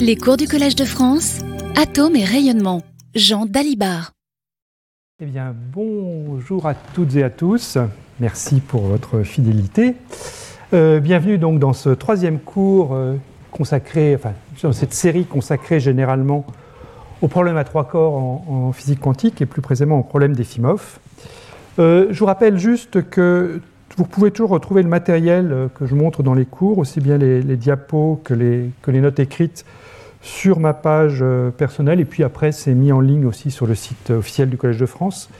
Les cours du Collège de France, Atomes et rayonnement. Jean Dalibard. Eh bien, bonjour à toutes et à tous. Merci pour votre fidélité. Euh, bienvenue donc dans ce troisième cours euh, consacré, enfin, dans cette série consacrée généralement aux problèmes à trois corps en, physique quantique et plus précisément aux problèmes d'Efimov. Euh, je vous rappelle juste que vous pouvez toujours retrouver le matériel euh, que je montre dans les cours, aussi bien les, diapos que les, notes écrites sur ma page euh, personnelle, et puis après c'est mis en ligne aussi sur le site officiel du Collège de France.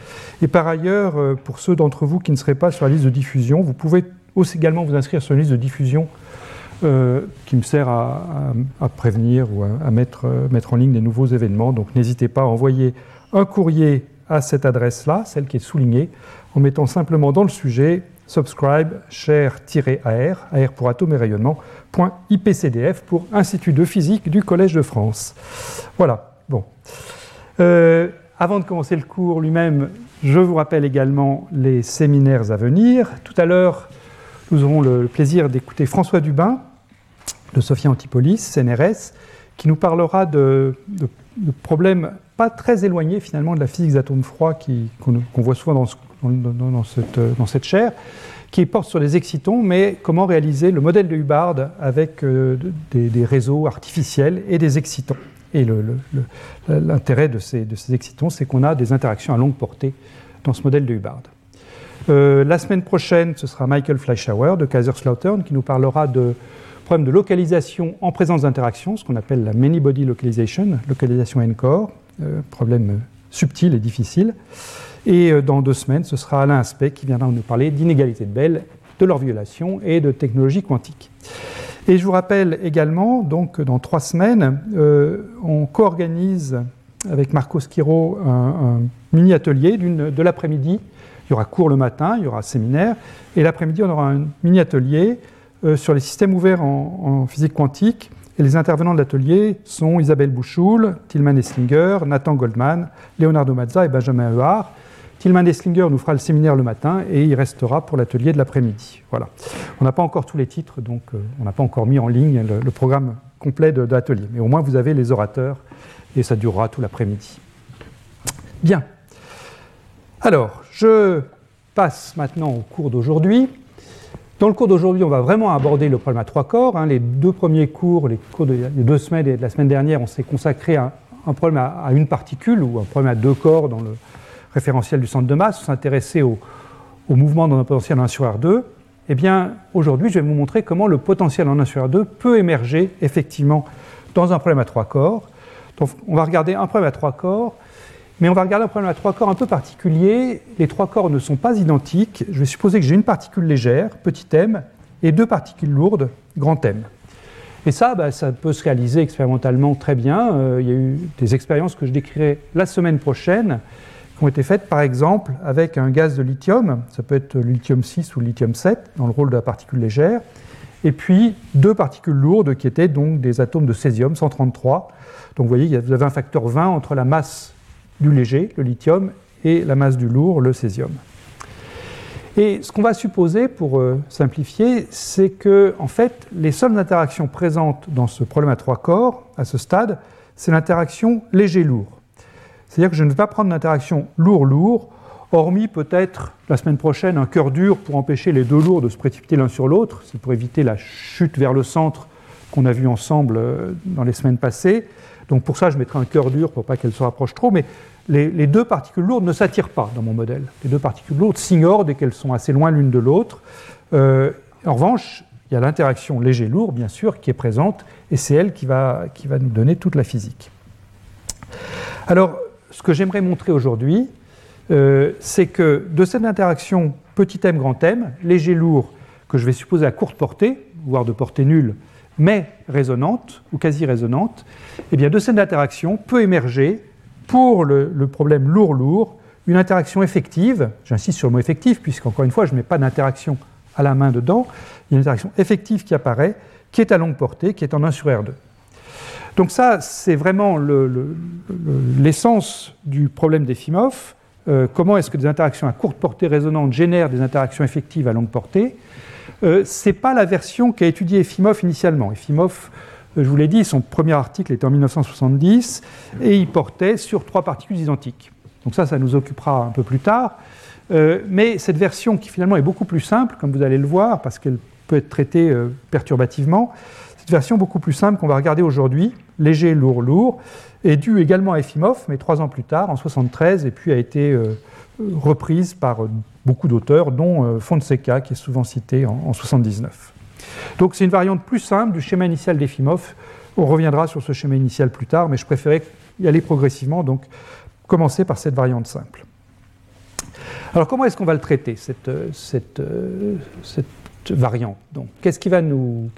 Et par ailleurs, euh, pour ceux d'entre vous qui ne seraient pas sur la liste de diffusion, vous pouvez aussi également vous inscrire sur la liste de diffusion qui me sert à, prévenir ou à, mettre en ligne des nouveaux événements. Donc n'hésitez pas à envoyer un courrier à cette adresse-là, celle qui est soulignée, en mettant simplement dans le sujet subscribe share-ar, AR pour atome et rayonnement, .ipcdf pour Institut de physique du Collège de France. Voilà, bon. Euh, avant de commencer le cours lui-même, je vous rappelle également les séminaires à venir. Tout à l'heure, nous aurons le plaisir d'écouter François Dubin de Sophia Antipolis, CNRS, qui nous parlera de, problèmes pas très éloignés finalement de la physique des atomes froids qu'on voit souvent dans ce dans, cette, dans, cette, chaire, qui porte sur les excitons, mais comment réaliser le modèle de Hubbard avec euh, des, réseaux artificiels et des excitons. Et l'intérêt de ces, de excitons, c'est qu'on a des interactions à longue portée dans ce modèle de Hubbard. Euh, la semaine prochaine, ce sera Michael Fleischauer de Kaiserslautern qui nous parlera de problèmes de localisation en présence d'interactions, ce qu'on appelle la many body localization, localisation n-core, euh, problème subtil et difficile. Et euh, dans deux semaines, ce sera Alain Aspect qui viendra nous parler d'inégalités de Bell, de leur violation et de technologie quantique. Et je vous rappelle également, donc dans trois semaines, euh, on co-organise avec Marco Schiro un, mini-atelier de l'après-midi. Il y aura cours le matin, il y aura séminaire, et l'après-midi, on aura un mini-atelier euh, sur les systèmes ouverts en, physique quantique. Et les intervenants de l'atelier sont Isabelle Bouchoul, Tilman Esslinger, Nathan Goldman, Leonardo Mazza et Benjamin Euard. Tilman Eslinger nous fera le séminaire le matin et il restera pour l'atelier de l'après-midi. Voilà. On n'a pas encore tous les titres, donc euh, on n'a pas encore mis en ligne le, programme complet de, l'atelier. Mais au moins vous avez les orateurs et ça durera tout l'après-midi. Bien. Alors, je passe maintenant au cours d'aujourd'hui. Dans le cours d'aujourd'hui, on va vraiment aborder le problème à trois corps. Hein. Les deux premiers cours, les cours de deux semaines et de la semaine dernière, on s'est consacré à un problème à, une particule ou un problème à deux corps dans le, référentiel du centre de masse, s'intéresser au, mouvement dans un potentiel en 1 sur R2, eh bien, aujourd'hui, je vais vous montrer comment le potentiel en 1 sur R2 peut émerger effectivement dans un problème à trois corps. Donc, on va regarder un problème à trois corps, mais on va regarder un problème à trois corps un peu particulier. Les trois corps ne sont pas identiques. Je vais supposer que j'ai une particule légère, petit m, et deux particules lourdes, grand M. Et ça, bah, ça peut se réaliser expérimentalement très bien. Euh, il y a eu des expériences que je décrirai la semaine prochaine ont été faites par exemple avec un gaz de lithium, ça peut être le lithium 6 ou le lithium 7 dans le rôle de la particule légère, et puis deux particules lourdes qui étaient donc des atomes de césium 133. Donc vous voyez, vous avez un facteur 20 entre la masse du léger, le lithium, et la masse du lourd, le césium. Et ce qu'on va supposer, pour euh, simplifier, c'est que en fait, les seules interactions présentes dans ce problème à trois corps, à ce stade, c'est l'interaction léger-lourd. C'est-à-dire que je ne vais pas prendre l'interaction lourd-lourd, hormis peut-être la semaine prochaine un cœur dur pour empêcher les deux lourds de se précipiter l'un sur l'autre, c'est pour éviter la chute vers le centre qu'on a vu ensemble euh, dans les semaines passées. Donc pour ça, je mettrai un cœur dur pour pas qu'elles se rapprochent trop, mais les, deux particules lourdes ne s'attirent pas dans mon modèle. Les deux particules lourdes s'ignorent dès qu'elles sont assez loin l'une de l'autre. Euh, en revanche, il y a l'interaction léger-lourd, bien sûr, qui est présente, et c'est elle qui va, qui va nous donner toute la physique. Alors, ce que j'aimerais montrer aujourd'hui, euh, c'est que de cette interaction petit m grand m, léger lourd, que je vais supposer à courte portée, voire de portée nulle, mais résonante ou quasi résonante, eh bien de cette interaction peut émerger pour le, problème lourd-lourd une interaction effective, j'insiste sur le mot effectif, puisqu'encore une fois, je ne mets pas d'interaction à la main dedans, une interaction effective qui apparaît, qui est à longue portée, qui est en 1 sur R2. Donc ça, c'est vraiment l'essence du problème d'Efimov. Euh, comment est-ce que des interactions à courte portée résonante génèrent des interactions effectives à longue portée euh, Ce n'est pas la version qu'a étudiée Efimov initialement. Efimov je vous l'ai dit, son premier article était en 1970 et il portait sur trois particules identiques. Donc ça, ça nous occupera un peu plus tard. Euh, mais cette version qui finalement est beaucoup plus simple, comme vous allez le voir, parce qu'elle peut être traitée euh, perturbativement, cette version beaucoup plus simple qu'on va regarder aujourd'hui, léger, lourd, lourd, est due également à Efimov, mais trois ans plus tard, en 73, et puis a été euh, reprise par beaucoup d'auteurs, dont Fonseca, qui est souvent cité en, en 79. Donc c'est une variante plus simple du schéma initial d'Efimov. On reviendra sur ce schéma initial plus tard, mais je préférais y aller progressivement, donc commencer par cette variante simple. Alors comment est-ce qu'on va le traiter, cette, cette variante Donc qu'est-ce qui, va nous,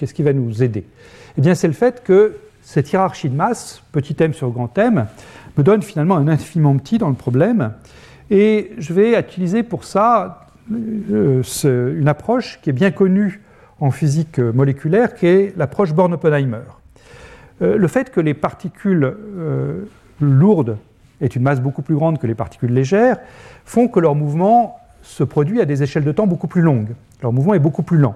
aider? Eh bien c'est le fait que cette hiérarchie de masse, petit m sur grand m, me donne finalement un infiniment petit dans le problème. Et je vais utiliser pour ça euh, une approche qui est bien connue en physique moléculaire, qui est l'approche Born-Oppenheimer. Euh, le fait que les particules euh, lourdes aient une masse beaucoup plus grande que les particules légères font que leur mouvement se produit à des échelles de temps beaucoup plus longues. Leur mouvement est beaucoup plus lent.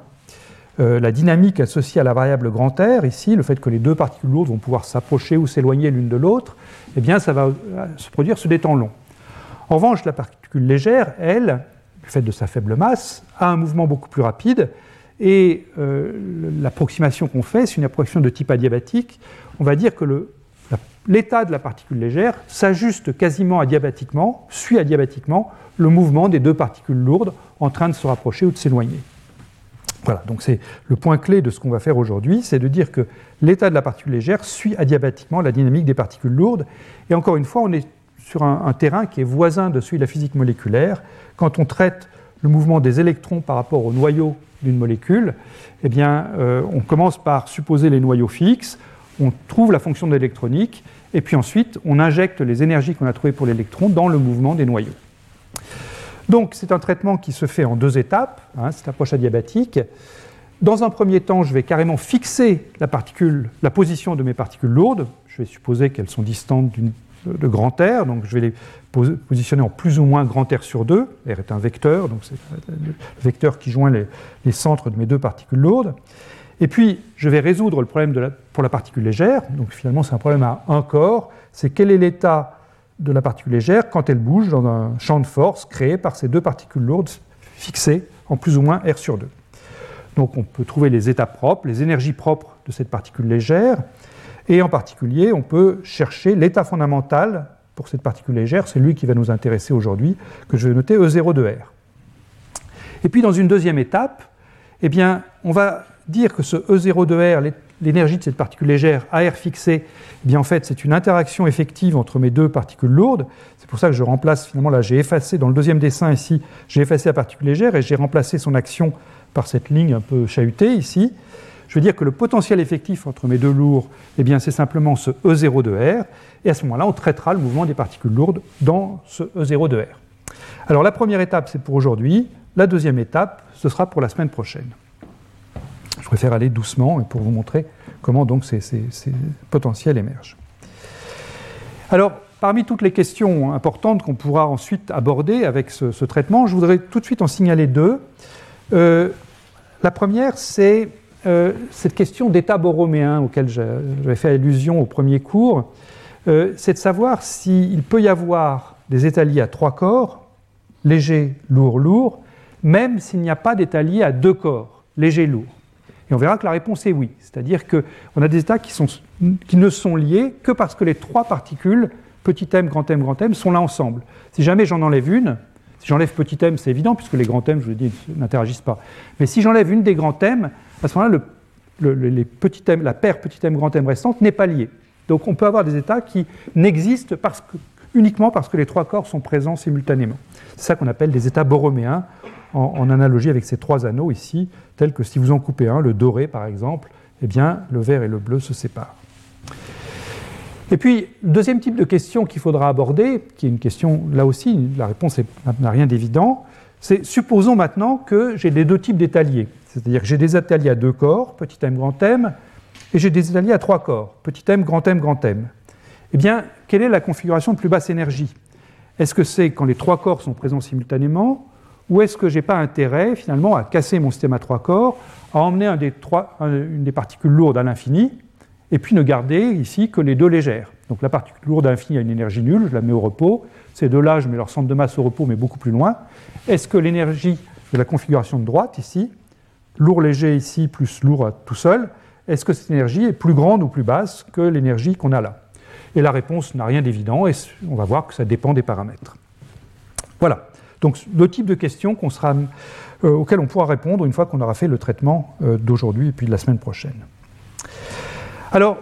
Euh, la dynamique associée à la variable grand R, ici, le fait que les deux particules lourdes vont pouvoir s'approcher ou s'éloigner l'une de l'autre, eh bien, ça va se produire sur des temps longs. En revanche, la particule légère, elle, du fait de sa faible masse, a un mouvement beaucoup plus rapide, et euh, l'approximation qu'on fait, c'est une approximation de type adiabatique. On va dire que l'état de la particule légère s'ajuste quasiment adiabatiquement, suit adiabatiquement le mouvement des deux particules lourdes en train de se rapprocher ou de s'éloigner. Voilà, donc c'est le point clé de ce qu'on va faire aujourd'hui, c'est de dire que l'état de la particule légère suit adiabatiquement la dynamique des particules lourdes. Et encore une fois, on est sur un, terrain qui est voisin de celui de la physique moléculaire. Quand on traite le mouvement des électrons par rapport au noyau d'une molécule, eh bien, euh, on commence par supposer les noyaux fixes, on trouve la fonction de l'électronique, et puis ensuite on injecte les énergies qu'on a trouvées pour l'électron dans le mouvement des noyaux. Donc c'est un traitement qui se fait en deux étapes, hein, cette approche adiabatique. Dans un premier temps, je vais carrément fixer la, position de mes particules lourdes. Je vais supposer qu'elles sont distantes de grand R, donc je vais les positionner en plus ou moins grand R sur 2. R est un vecteur, donc c'est le vecteur qui joint les, centres de mes deux particules lourdes. Et puis, je vais résoudre le problème pour la particule légère. Donc finalement, c'est un problème à un corps. C'est quel est l'état de la particule légère quand elle bouge dans un champ de force créé par ces deux particules lourdes fixées en plus ou moins R sur 2. Donc on peut trouver les états propres, les énergies propres de cette particule légère. Et en particulier, on peut chercher l'état fondamental pour cette particule légère, c'est lui qui va nous intéresser aujourd'hui, que je vais noter E0 de R. Et puis dans une deuxième étape, eh bien, on va dire que ce E0 de R, l'énergie de cette particule légère à R fixé, eh bien en fait c'est une interaction effective entre mes deux particules lourdes. C'est pour ça que je remplace finalement là, j'ai effacé dans le deuxième dessin ici, j'ai effacé la particule légère et j'ai remplacé son action par cette ligne un peu chahutée ici. Je veux dire que le potentiel effectif entre mes deux lourds, eh bien, c'est simplement ce E0 de R, et à ce moment-là, on traitera le mouvement des particules lourdes dans ce E0 de R. Alors la première étape, c'est pour aujourd'hui. La deuxième étape, ce sera pour la semaine prochaine. Je préfère aller doucement pour vous montrer comment donc ces, potentiels émergent. Alors, parmi toutes les questions importantes qu'on pourra ensuite aborder avec ce, traitement, je voudrais tout de suite en signaler deux. Euh, la première, c'est euh, cette question d'état borroméen auquel j'avais fait allusion au premier cours, euh, c'est de savoir s'il peut y avoir des états liés à trois corps, léger, lourd, lourd, même s'il n'y a pas d'état lié à deux corps, léger, lourd. Et on verra que la réponse est oui. C'est-à-dire qu'on a des états qui, ne sont liés que parce que les trois particules, petit m, grand m, grand m, sont là ensemble. Si jamais j'en enlève une, si j'enlève petit m, c'est évident, puisque les grands m, je vous dit, n'interagissent pas. Mais si j'enlève une des grands m, à ce moment-là, la paire petit m, grand m restante n'est pas liée. Donc on peut avoir des états qui n'existent uniquement parce que les trois corps sont présents simultanément. C'est ça qu'on appelle des états borroméens, en, analogie avec ces trois anneaux ici, tels que si vous en coupez un, le doré par exemple, eh bien le vert et le bleu se séparent. Et puis, deuxième type de question qu'il faudra aborder, qui est une question, là aussi, la réponse n'a rien d'évident, c'est supposons maintenant que j'ai les deux types d'états liés. C'est-à-dire que j'ai des liés à deux corps, petit m, grand m, et j'ai des liés à trois corps, petit m, grand m, grand m. Eh bien, quelle est la configuration de plus basse énergie? Est-ce que c'est quand les trois corps sont présents simultanément ou est-ce que je n'ai pas intérêt finalement à casser mon système à trois corps, à emmener une des particules lourdes à l'infini et puis ne garder ici que les deux légères. Donc la particule lourde infinie a une énergie nulle, je la mets au repos. Ces deux-là, je mets leur centre de masse au repos, mais beaucoup plus loin. Est-ce que l'énergie de la configuration de droite, ici, lourd léger ici plus lourd tout seul, est-ce que cette énergie est plus grande ou plus basse que l'énergie qu'on a là? Et la réponse n'a rien d'évident, et on va voir que ça dépend des paramètres. Voilà. Donc le type de questions euh, auxquelles on pourra répondre une fois qu'on aura fait le traitement euh, d'aujourd'hui et puis de la semaine prochaine. Alors,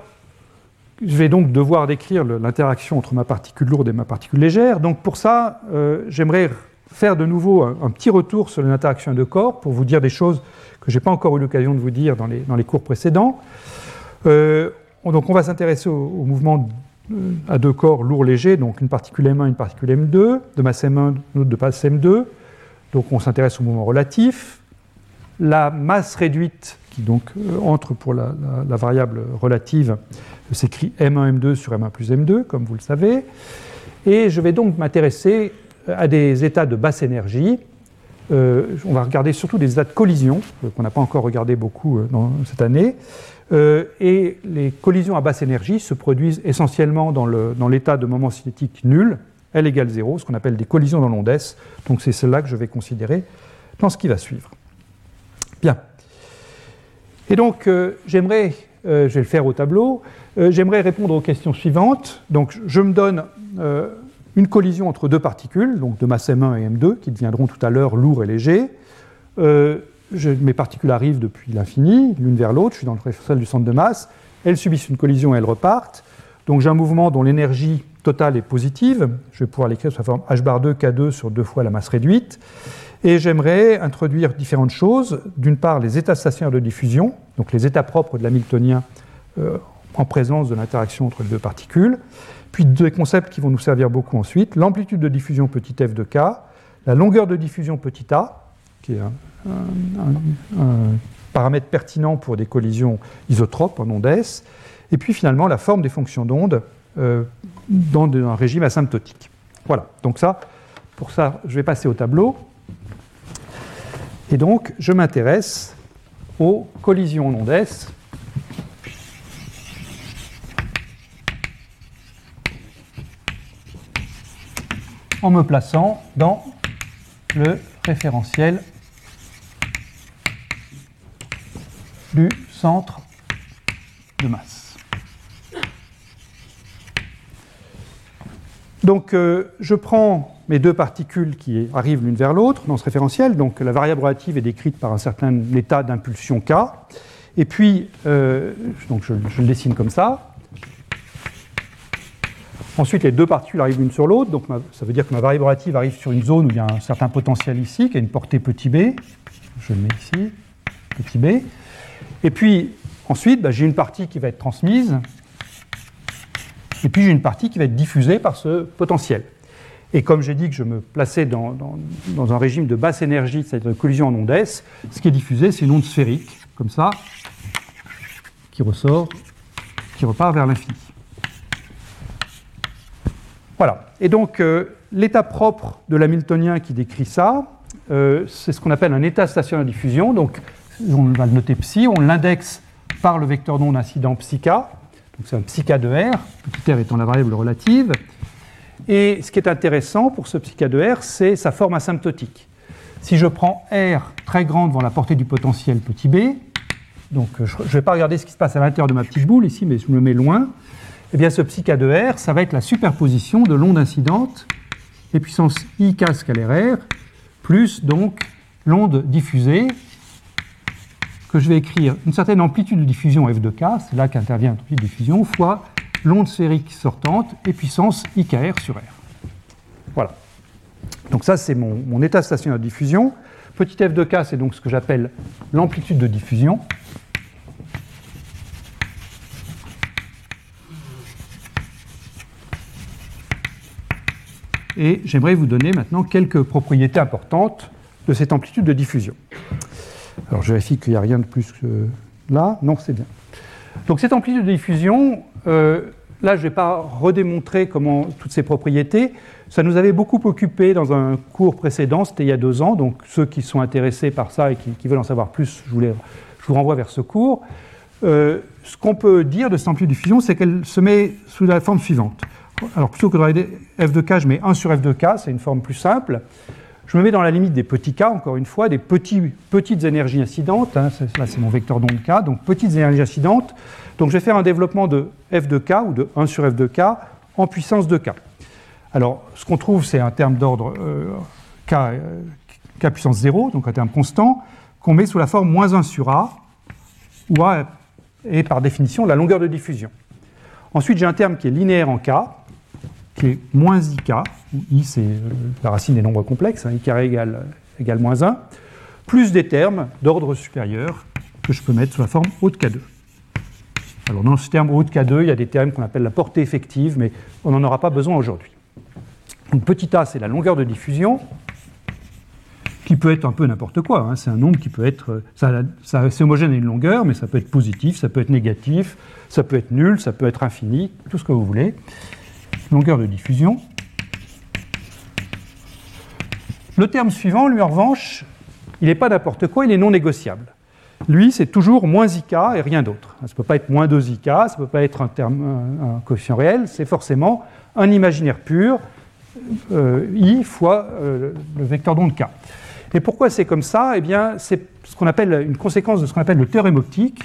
je vais donc devoir décrire l'interaction entre ma particule lourde et ma particule légère. Donc pour ça, euh, j'aimerais faire de nouveau un, petit retour sur l'interaction de corps pour vous dire des choses que je n'ai pas encore eu l'occasion de vous dire dans les, cours précédents. Donc on va s'intéresser au, mouvement à deux corps lourds-légers, donc une particule M1 et une particule M2, de masse M1, une autre de masse M2. Donc on s'intéresse au mouvement relatif. La masse réduite qui donc euh, entre pour la, variable relative, s'écrit M1, M2 sur M1 plus M2, comme vous le savez. Et je vais donc m'intéresser à des états de basse énergie. Euh, on va regarder surtout des états de collision, euh, qu'on n'a pas encore regardé beaucoup dans cette année. Et les collisions à basse énergie se produisent essentiellement dans l'état de moment cinétique nul, L égale 0, ce qu'on appelle des collisions dans l'onde S. Donc c'est cela que je vais considérer dans ce qui va suivre. Bien. Et donc, euh, j'aimerais, euh, je vais le faire au tableau, euh, j'aimerais répondre aux questions suivantes. Donc, je me donne une collision entre deux particules, donc de masse M1 et M2, qui deviendront tout à l'heure lourds et mes particules arrivent depuis l'infini, l'une vers l'autre, je suis dans le référentiel du centre de masse, elles subissent une collision et elles repartent. Donc j'ai un mouvement dont l'énergie totale est positive, je vais pouvoir l'écrire sous la forme h bar 2 K2 sur deux fois la masse réduite. Et j'aimerais introduire différentes choses. D'une part, les états stationnaires de diffusion, donc les états propres de l'hamiltonien euh, en présence de l'interaction entre les deux particules. Puis deux concepts qui vont nous servir beaucoup ensuite l'amplitude de diffusion petit f de k, la longueur de diffusion petit a, qui est un, paramètre pertinent pour des collisions isotropes en ondes S, et puis finalement la forme des fonctions d'onde euh, dans un régime asymptotique. Voilà, donc ça, pour ça, je vais passer au tableau. Et donc, je m'intéresse aux collisions en ondes S. en me plaçant dans le référentiel du centre de masse. Donc, euh, je prends mes deux particules qui arrivent l'une vers l'autre dans ce référentiel. Donc la variable relative est décrite par un certain état d'impulsion k. Et puis, euh, donc je, le dessine comme ça. Ensuite, les deux particules arrivent l'une sur l'autre. Donc ça veut dire que ma variable relative arrive sur une zone où il y a un certain potentiel ici, qui a une portée petit b. Je le mets ici, petit b. Et puis, ensuite, bah, j'ai une partie qui va être transmise. Et puis, j'ai une partie qui va être diffusée par ce potentiel. Et comme j'ai dit que je me plaçais dans, un régime de basse énergie, c'est-à-dire de collision en ondes S, ce qui est diffusé, c'est une onde sphérique, comme ça, qui ressort, qui repart vers l'infini. Voilà. Et donc, euh, l'état propre de l'hamiltonien qui décrit ça, euh, c'est ce qu'on appelle un état stationnaire de diffusion. Donc, on va le noter psi, on l'indexe par le vecteur d'onde incident psi Donc, c'est un psi k de R, petit r étant la variable relative. Et ce qui est intéressant pour ce psi de R, c'est sa forme asymptotique. Si je prends R très grand devant la portée du potentiel petit b, donc je ne vais pas regarder ce qui se passe à l'intérieur de ma petite boule ici, mais je me le mets loin, eh bien ce psi de R, ça va être la superposition de l'onde incidente, les puissances i k scalaire R, plus donc l'onde diffusée, que je vais écrire une certaine amplitude de diffusion f de k, c'est là qu'intervient l'amplitude de diffusion, fois l'onde sphérique sortante et puissance IKR sur R. Voilà. Donc ça, c'est mon, état stationnaire de diffusion. Petit f de k, c'est donc ce que j'appelle l'amplitude de diffusion. Et j'aimerais vous donner maintenant quelques propriétés importantes de cette amplitude de diffusion. Alors je vérifie qu'il n'y a rien de plus que là. Non, c'est bien. Donc cette amplitude de diffusion, euh, là je ne vais pas redémontrer comment toutes ces propriétés, ça nous avait beaucoup occupé dans un cours précédent, c'était il y a deux ans, donc ceux qui sont intéressés par ça et qui, veulent en savoir plus, je vous, renvoie vers ce cours. Euh, ce qu'on peut dire de cette amplitude de diffusion, c'est qu'elle se met sous la forme suivante. Alors plutôt que de f de k, je mets 1 sur f de k, c'est une forme plus simple. Je me mets dans la limite des petits k, encore une fois, des petites énergies incidentes. Hein, là, c'est mon vecteur d'onde k, donc petites énergies incidentes. Donc je vais faire un développement de f de k, ou de 1 sur f de k, en puissance de k. Alors, ce qu'on trouve, c'est un terme d'ordre euh, k, euh, k puissance 0, donc un terme constant, qu'on met sous la forme moins 1 sur a, où a est par définition la longueur de diffusion. Ensuite, j'ai un terme qui est linéaire en k, qui est moins ik, où i c'est euh, la racine des nombres complexes, hein, i carré égale, moins 1, plus des termes d'ordre supérieur que je peux mettre sous la forme haut de k2. Alors dans ce terme haut de k2, il y a des termes qu'on appelle la portée effective, mais on n'en aura pas besoin aujourd'hui. Donc petit a, c'est la longueur de diffusion, qui peut être un peu n'importe quoi. Hein. C'est un nombre qui peut être. Ça, c'est homogène à une longueur, mais ça peut être positif, ça peut être négatif, ça peut être nul, ça peut être infini, tout ce que vous voulez. Longueur de diffusion. Le terme suivant, lui en revanche, il n'est pas n'importe quoi, il est non négociable. Lui, c'est toujours moins IK et rien d'autre. Ça ne peut pas être moins 2 IK, ça ne peut pas être un, terme, un coefficient réel, c'est forcément un imaginaire pur, euh, I fois euh, le vecteur d'onde K. Et pourquoi c'est comme ça? Eh bien, c'est ce qu'on appelle une conséquence de ce qu'on appelle le théorème optique.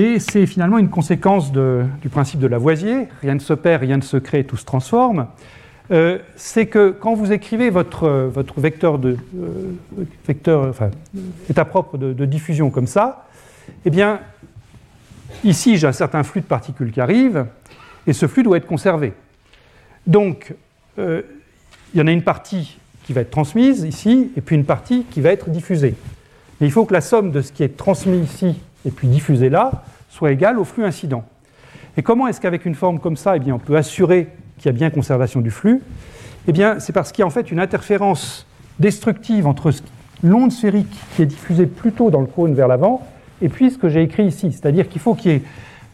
Et c'est finalement une conséquence du principe de Lavoisier. Rien ne se perd, rien ne se crée, tout se transforme. Euh, c'est que quand vous écrivez votre, votre vecteur, de, euh, état propre de, diffusion comme ça, eh bien, ici j'ai un certain flux de particules qui arrive, et ce flux doit être conservé. Donc, euh, il y en a une partie qui va être transmise ici, et puis une partie qui va être diffusée. Mais il faut que la somme de ce qui est transmis ici et puis diffusé là soit égale au flux incident. Et comment est-ce qu'avec une forme comme ça, eh bien, on peut assurer qu'il y a bien conservation du flux? Eh bien, c'est parce qu'il y a en fait une interférence destructive entre l'onde sphérique qui est diffusée plutôt dans le cône vers l'avant et puis ce que j'ai écrit ici. C'est-à-dire qu'il faut qu'il y ait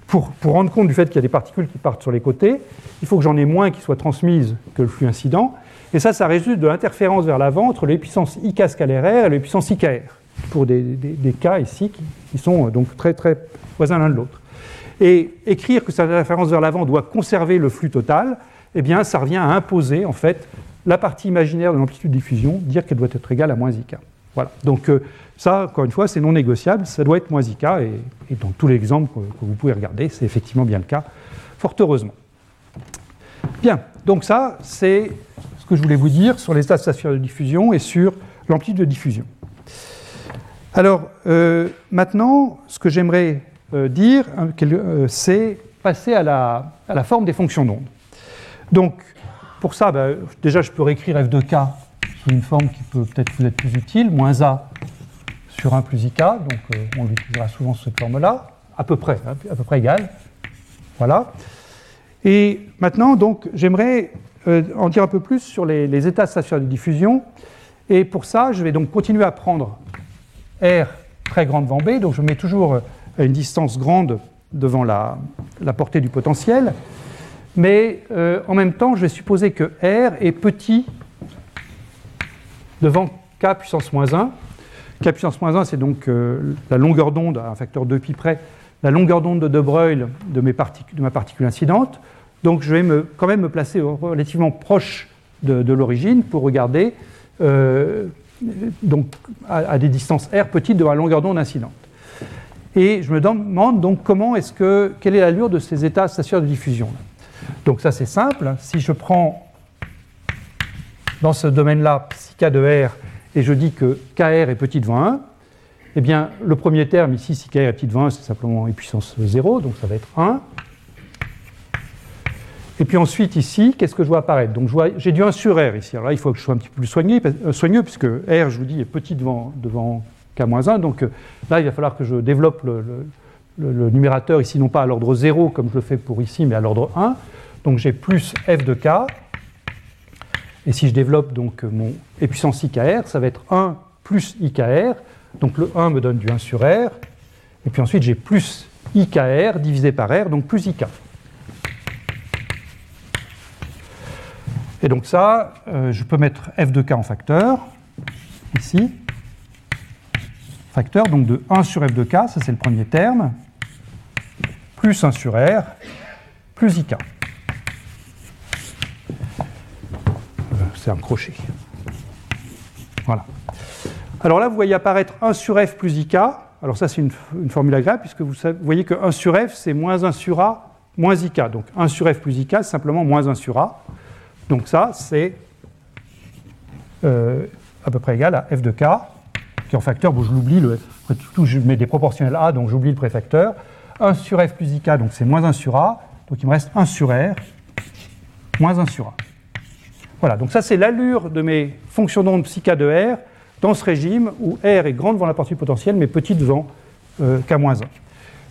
pour, rendre compte du fait qu'il y a des particules qui partent sur les côtés, il faut que j'en ai moins qui soient transmises que le flux incident. Et ça, ça résulte de l'interférence vers l'avant entre les puissances IK scalaire R et les puissances IKR, pour des, cas ici qui, sont euh, donc très très voisins l'un de l'autre. Et écrire que cette interférence vers l'avant doit conserver le flux total, eh bien, ça revient à imposer en fait la partie imaginaire de l'amplitude de diffusion, dire qu'elle doit être égale à moins IK. Voilà. Donc euh, ça, encore une fois, c'est non négociable, ça doit être moins IK, et, dans tous les exemples que, vous pouvez regarder, c'est effectivement bien le cas, fort heureusement. Bien, donc ça, c'est ce que je voulais vous dire sur les états de diffusion et sur l'amplitude de diffusion. Alors, euh, maintenant, ce que j'aimerais euh, dire, hein, euh, c'est passer à la, forme des fonctions d'onde. Donc, pour ça, bah, déjà, je peux réécrire f de k sous une forme qui peut peut-être vous être plus utile, moins a sur 1 plus IK, donc on utilisera souvent cette forme-là, à peu près, hein, à peu près égale. Voilà. Et maintenant, donc, j'aimerais en dire un peu plus sur les, états stationnaires de diffusion. Et pour ça, je vais donc continuer à prendre R très grande devant B, donc je mets toujours à euh, une distance grande devant la, portée du potentiel. Mais en même temps, je vais supposer que R est petit devant K puissance moins 1. K puissance moins 1, c'est donc euh, la longueur d'onde, à un facteur 2 pi près, la longueur d'onde de De Broglie de, ma particule incidente. Donc je vais quand même me placer relativement proche de, l'origine pour regarder euh, donc, à, des distances r petites de la longueur d'onde incidente. Et je me demande donc comment est-ce que, quelle est l'allure de ces états stationnaires de diffusion. Donc ça c'est simple, si je prends dans ce domaine-là, psi k de r et je dis que KR est petit devant 1, eh bien, le premier terme ici, si KR est petit devant 1, c'est simplement e puissance 0, donc ça va être 1. Et puis ensuite, ici, qu'est-ce que je vois apparaître? Donc j'ai du 1 sur R ici. Alors là, il faut que je sois un petit peu plus euh, soigneux, puisque R, je vous dis, est petit devant, devant K-1. Donc euh, là, il va falloir que je développe le, le numérateur ici, non pas à l'ordre 0, comme je le fais pour ici, mais à l'ordre 1. Donc j'ai plus f de k et si je développe donc mon e puissance IKR, ça va être 1 plus IKR. Donc le 1 me donne du 1 sur R. Et puis ensuite, j'ai plus IKR divisé par R, donc plus IK. Et donc ça, euh, je peux mettre f de k en facteur, ici. facteur donc de 1 sur f de k, ça c'est le premier terme, plus 1 sur r, plus ik. Euh, c'est un crochet. Voilà. Alors là, vous voyez apparaître 1 sur f plus ik. Alors ça, c'est une, formule agréable, puisque vous, voyez que 1 sur f, c'est moins 1 sur a, moins ik. Donc 1 sur f plus ik, c'est simplement moins 1 sur a. Donc ça, c'est euh, à peu près égal à f de k, qui en facteur, bon, je l'oublie, tout, je mets des proportionnels a, donc j'oublie le préfacteur. 1 sur f plus ik, donc c'est moins 1 sur a, donc il me reste 1 sur r, moins 1 sur a. Voilà, donc ça c'est l'allure de mes fonctions d'onde psi k de r dans ce régime où r est grande devant la partie potentielle, mais petite devant euh, k moins 1.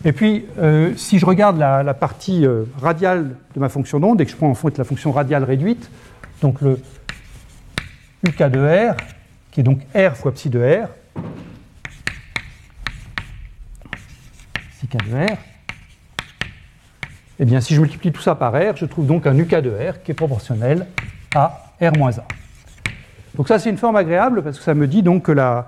Et puis, euh, si je regarde la, partie euh, radiale de ma fonction d'onde et que je prends en fait la fonction radiale réduite, donc le uk de r, qui est donc r fois psi de r, psi k de r, eh bien, si je multiplie tout ça par R, je trouve donc un UK de R qui est proportionnel à R moins 1. Donc ça, c'est une forme agréable parce que ça me dit donc que la,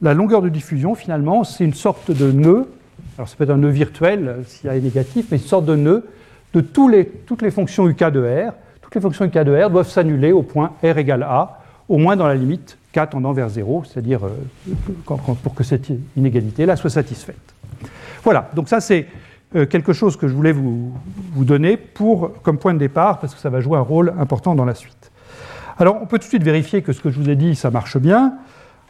longueur de diffusion, finalement, c'est une sorte de nœud. Alors, ça peut être un nœud virtuel s'il y a négatif, mais une sorte de nœud de toutes les fonctions UK de R. Toutes les fonctions UK de R doivent s'annuler au point R égale A, au moins dans la limite K tendant vers 0, c'est-à-dire euh, pour que cette inégalité-là soit satisfaite. Voilà, donc ça c'est euh, quelque chose que je voulais vous, donner pour, comme point de départ, parce que ça va jouer un rôle important dans la suite. Alors, on peut tout de suite vérifier que ce que je vous ai dit, ça marche bien.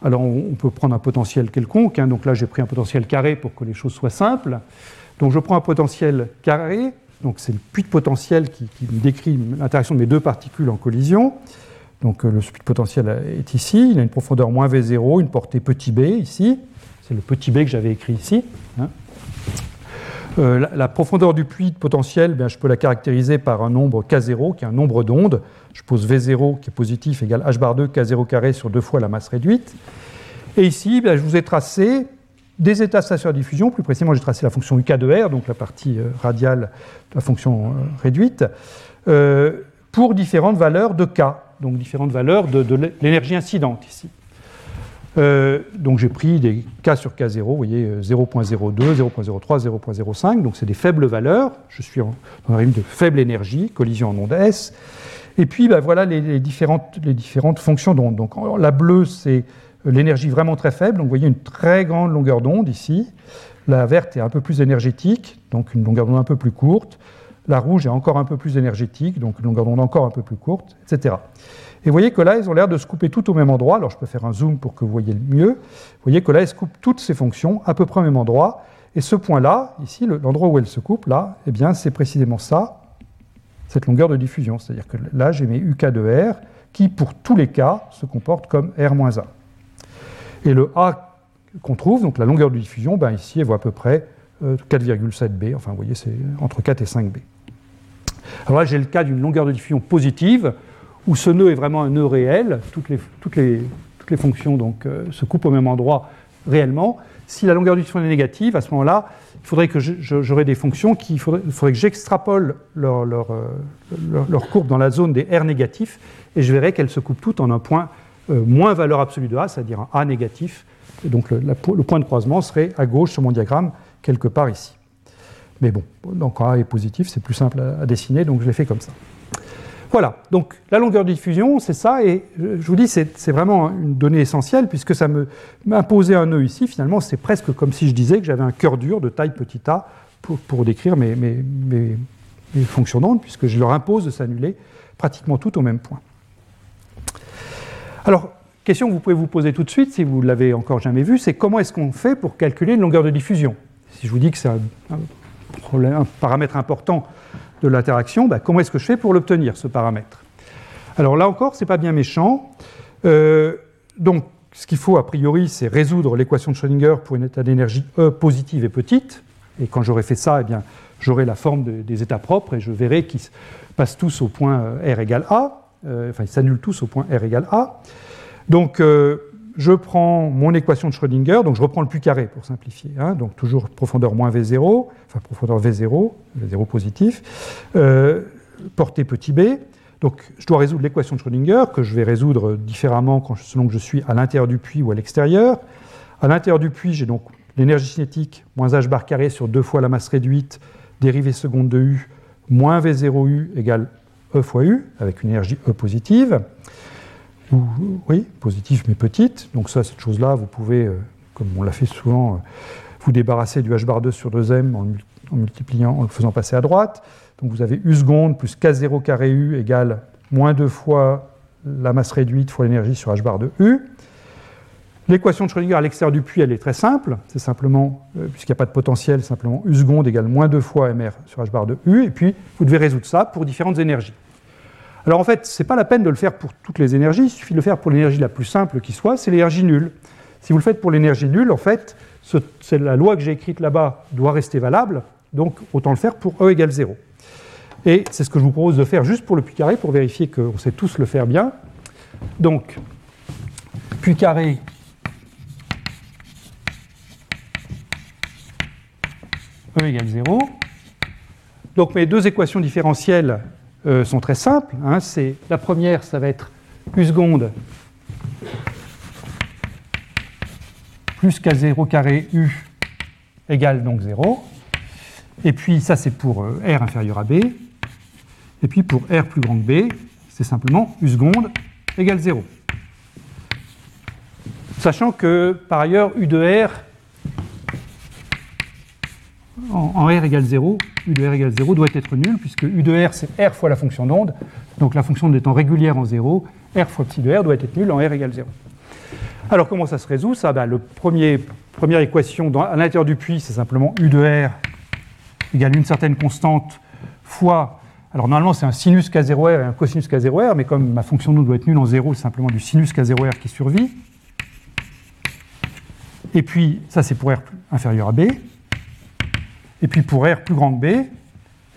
Alors, on, peut prendre un potentiel quelconque. Hein. donc là, j'ai pris un potentiel carré pour que les choses soient simples. Donc, je prends un potentiel carré. Donc, c'est le puits de potentiel qui, me décrit l'interaction de mes deux particules en collision. Donc, euh, le puits de potentiel est ici. Il a une profondeur moins V0, une portée petit b ici. C'est le petit b que j'avais écrit ici. Hein. Euh, la, profondeur du puits de potentiel, bien, je peux la caractériser par un nombre K0, qui est un nombre d'ondes. Je pose V0, qui est positif, égale H bar 2, K0 carré sur deux fois la masse réduite. Et ici, je vous ai tracé des états stationnaires de diffusion. Plus précisément, j'ai tracé la fonction UK de R, donc la partie euh, radiale de la fonction euh, réduite, pour différentes valeurs de K, donc différentes valeurs de l'énergie incidente ici. Euh, donc j'ai pris des K sur K0, vous voyez 0.02, 0.03, 0.05, donc c'est des faibles valeurs. Je suis dans un régime de faible énergie, collision en onde S. Et puis bah, voilà les, différentes, fonctions d'onde. Donc la bleue, c'est l'énergie vraiment très faible, donc vous voyez une très grande longueur d'onde ici. La verte est un peu plus énergétique, donc une longueur d'onde un peu plus courte. La rouge est encore un peu plus énergétique, donc une longueur d'onde encore un peu plus courte, etc. Et vous voyez que là, ils ont l'air de se couper tout au même endroit. Alors je peux faire un zoom pour que vous voyez mieux. Vous voyez que là, elles se coupent toutes ces fonctions à peu près au même endroit. Et ce point-là, ici, l'endroit où elles se coupent, là, eh bien, c'est précisément ça, cette longueur de diffusion. C'est-à-dire que là, j'ai mes UK de R qui, pour tous les cas, se comportent comme R-1. Et le A qu'on trouve, donc la longueur de diffusion, ben ici, elle vaut à peu près 4,7B. Euh, enfin, vous voyez, c'est entre 4 et 5B. Alors là, j'ai le cas d'une longueur de diffusion positive où ce nœud est vraiment un nœud réel, toutes les, fonctions donc, euh, se coupent au même endroit réellement. Si la longueur du diffusion est négative, à ce moment-là, il faudrait que j'aurais des fonctions qui, il faudrait, que j'extrapole euh, leur, courbe dans la zone des R négatifs, et je verrai qu'elles se coupent toutes en un point euh, moins valeur absolue de A, c'est-à-dire un A négatif. Et donc le, le, point de croisement serait à gauche sur mon diagramme, quelque part ici. Mais bon, donc A est positif, c'est plus simple à dessiner, donc je l'ai fait comme ça. Voilà, donc la longueur de diffusion, c'est ça, et je vous dis, c'est vraiment une donnée essentielle, puisque ça m'imposait un nœud ici, finalement, c'est presque comme si je disais que j'avais un cœur dur de taille petit a pour, décrire mes, fonctions d'onde, puisque je leur impose de s'annuler pratiquement tout au même point. Alors, question que vous pouvez vous poser tout de suite, si vous ne l'avez encore jamais vu, c'est comment est-ce qu'on fait pour calculer une longueur de diffusion? Si je vous dis que c'est un paramètre important de l'interaction, bah, comment est-ce que je fais pour l'obtenir, ce paramètre? Alors là encore, ce n'est pas bien méchant. Euh, donc, ce qu'il faut a priori, c'est résoudre l'équation de Schrödinger pour une état d'énergie E positive et petite. Et quand j'aurai fait ça, eh bien, j'aurai la forme des états propres et je verrai qu'ils passent tous au point euh, R égale A. Euh, enfin, ils s'annulent tous au point R égale A. Donc, je prends mon équation de Schrödinger, donc je reprends le puits carré pour simplifier, hein, donc toujours profondeur moins V0, enfin profondeur V0, V0 positif, euh, portée petit b. Donc je dois résoudre l'équation de Schrödinger, que je vais résoudre différemment selon que je suis à l'intérieur du puits ou à l'extérieur. À l'intérieur du puits, j'ai donc l'énergie cinétique moins h bar carré sur deux fois la masse réduite, dérivée seconde de U, moins V0U égale E fois U, avec une énergie E positive. Oui, positive mais petite. Donc ça, cette chose-là, vous pouvez, euh, comme on l'a fait souvent, euh, vous débarrasser du h bar 2 sur 2m en, multipliant, en le faisant passer à droite. Donc vous avez U seconde plus K0 carré U égale moins 2 fois la masse réduite fois l'énergie sur h bar de U. L'équation de Schrödinger à l'extérieur du puits, elle est très simple. C'est simplement, euh, puisqu'il n'y a pas de potentiel, simplement U seconde égale moins 2 fois mr sur h bar de U. Et puis, vous devez résoudre ça pour différentes énergies. Alors en fait, ce n'est pas la peine de le faire pour toutes les énergies. Il suffit de le faire pour l'énergie la plus simple qui soit, c'est l'énergie nulle. Si vous le faites pour l'énergie nulle, en fait, la loi que j'ai écrite là-bas doit rester valable. Donc autant le faire pour E égale 0. Et c'est ce que je vous propose de faire juste pour le puits carré pour vérifier qu'on sait tous le faire bien. Donc, puits carré E égale 0. Donc mes deux équations différentielles euh, sont très simples. Hein. la première, ça va être U seconde plus K0 carré U égale donc 0. Et puis ça c'est pour euh, R inférieur à B. Et puis pour R plus grand que B, c'est simplement U seconde égale 0. Sachant que par ailleurs U de R en, R égale 0, U de R égale 0 doit être nul, puisque U de R, c'est R fois la fonction d'onde. Donc la fonction étant régulière en 0, R fois psi de R doit être nul en R égale 0. Alors comment ça se résout ça? Ben, Le premier, Première équation à l'intérieur du puits, c'est simplement U de R égale une certaine constante fois. Alors normalement, c'est un sinus K0R et un cosinus K0R, mais comme ma fonction d'onde doit être nulle en 0, c'est simplement du sinus K0R qui survit. Et puis, ça c'est pour R inférieur à B. Et puis pour R plus grand que B,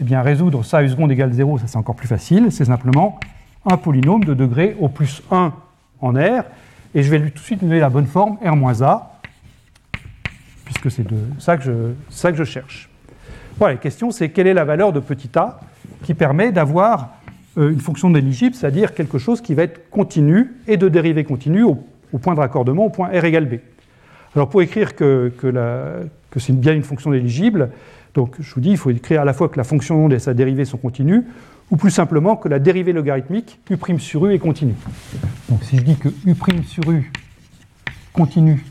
eh bien résoudre ça U seconde égale 0, ça c'est encore plus facile, c'est simplement un polynôme de degré au plus 1 en R, et je vais lui tout de suite donner la bonne forme R moins A, puisque c'est ça, que je, ça que je cherche. Voilà, la question c'est quelle est la valeur de petit a qui permet d'avoir euh, une fonction d'éligible, c'est-à-dire quelque chose qui va être continu et de dérivée continue au, point de raccordement, au point R égale B. Alors pour écrire que, c'est bien une fonction éligible. Donc je vous dis, il faut écrire à la fois que la fonction d'onde et sa dérivée sont continues, ou plus simplement que la dérivée logarithmique U' sur U est continue. Donc si je dis que U' sur U continue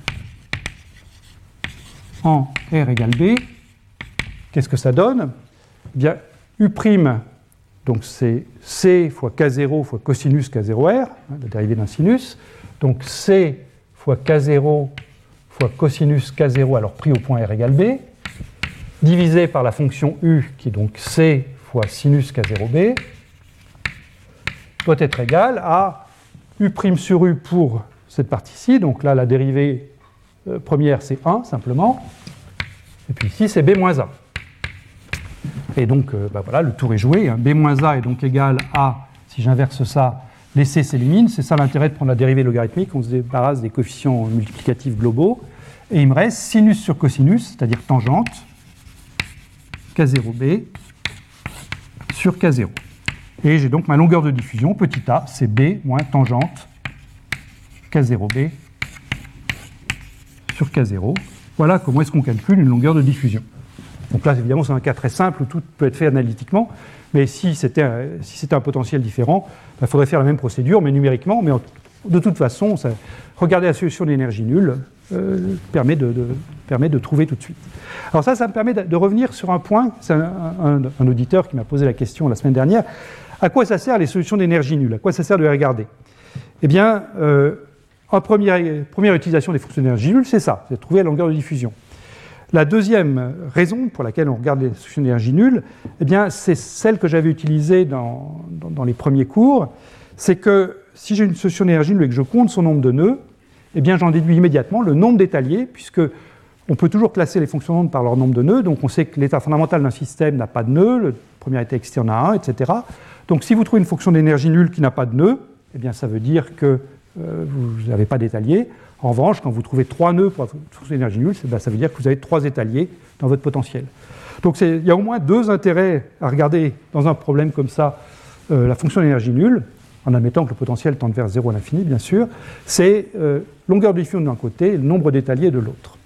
en R égale B, qu'est-ce que ça donne? Eh bien, U', donc c'est C fois K0 fois cosinus K0R, hein, la dérivée d'un sinus, donc C fois K0 fois cosinus K0, alors pris au point R égale B, divisé par la fonction U, qui est donc C fois sinus K0B, doit être égal à U' sur U pour cette partie-ci. Donc là, la dérivée euh, première, c'est 1 simplement. Et puis ici, c'est B moins A. Et donc, euh, bah voilà, le tour est joué. Hein. B moins A est donc égal à, si j'inverse ça, les C s'éliminent. C'est ça l'intérêt de prendre la dérivée logarithmique. On se débarrasse des coefficients multiplicatifs globaux. Et il me reste sinus sur cosinus, c'est-à-dire tangente, K0b sur K0. Et j'ai donc ma longueur de diffusion, petit a, c'est b moins tangente K0b sur K0. Voilà comment est-ce qu'on calcule une longueur de diffusion. Donc là, évidemment, c'est un cas très simple où tout peut être fait analytiquement, mais si c'était un, potentiel différent, il bah, faudrait faire la même procédure, mais numériquement. Mais de toute façon, ça, regarder la solution d'énergie nulle, euh, permet, de, permet, de, trouver tout de suite. Alors ça, ça me permet de, revenir sur un point, c'est un, auditeur qui m'a posé la question la semaine dernière, à quoi ça sert les solutions d'énergie nulle À quoi ça sert de les regarder? Eh bien, euh, en première, première utilisation des fonctions d'énergie nulle, c'est ça, c'est de trouver la longueur de diffusion. La deuxième raison pour laquelle on regarde les solutions d'énergie nulle, eh bien, c'est celle que j'avais utilisée dans, dans, dans, les premiers cours, c'est que si j'ai une solution d'énergie nulle et que je compte son nombre de nœuds, eh bien j'en déduis immédiatement le nombre d'étaliers, puisque on peut toujours classer les fonctions par leur nombre de nœuds, donc on sait que l'état fondamental d'un système n'a pas de nœuds, le premier état excité en a un, etc. Donc si vous trouvez une fonction d'énergie nulle qui n'a pas de nœuds, eh bien ça veut dire que euh, vous n'avez pas d'étalier. En revanche, quand vous trouvez trois nœuds pour la fonction d'énergie nulle, ben, ça veut dire que vous avez trois étaliers dans votre potentiel. Donc il y a au moins deux intérêts à regarder dans un problème comme ça euh, la fonction d'énergie nulle. En admettant que le potentiel tende vers 0 à l'infini, bien sûr, c'est euh, longueur de diffusion d'un côté et le nombre d'étaliers de l'autre.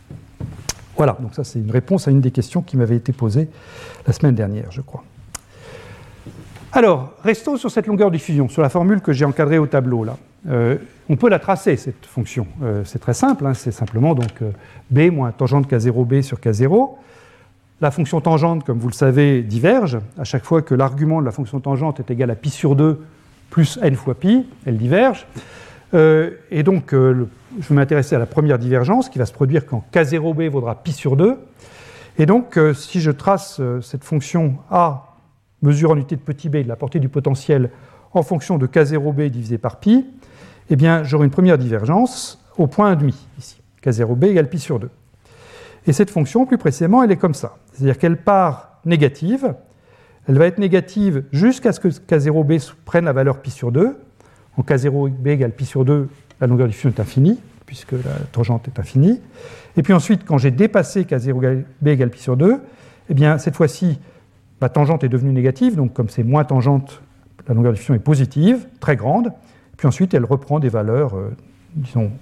Voilà, donc ça c'est une réponse à une des questions qui m'avait été posée la semaine dernière, je crois. Alors, restons sur cette longueur de diffusion, sur la formule que j'ai encadrée au tableau là. Euh, on peut la tracer, cette fonction. Euh, c'est très simple, hein, c'est simplement donc b moins tangente k0b sur k0. La fonction tangente, comme vous le savez, diverge. À chaque fois que l'argument de la fonction tangente est égal à pi sur 2 plus n fois pi, elle diverge. Euh, et donc, euh, je vais m'intéresser à la première divergence qui va se produire quand k0b vaudra pi sur 2. Et donc, euh, si je trace cette fonction a, mesure en unité de petit b de la portée du potentiel en fonction de k0b divisé par pi, eh bien, j'aurai une première divergence au point 1,5 ici. k0b égale pi sur 2. Et cette fonction, plus précisément, elle est comme ça. C'est-à-dire qu'elle part négative, elle va être négative jusqu'à ce que K0b prenne la valeur pi sur 2. En K0b égale pi sur 2, la longueur de diffusion est infinie, puisque la tangente est infinie. Et puis ensuite, quand j'ai dépassé K0b égale pi sur 2, eh bien, cette fois-ci, ma tangente est devenue négative, donc comme c'est moins tangente, la longueur de diffusion est positive, très grande. Puis ensuite, elle reprend des valeurs, euh,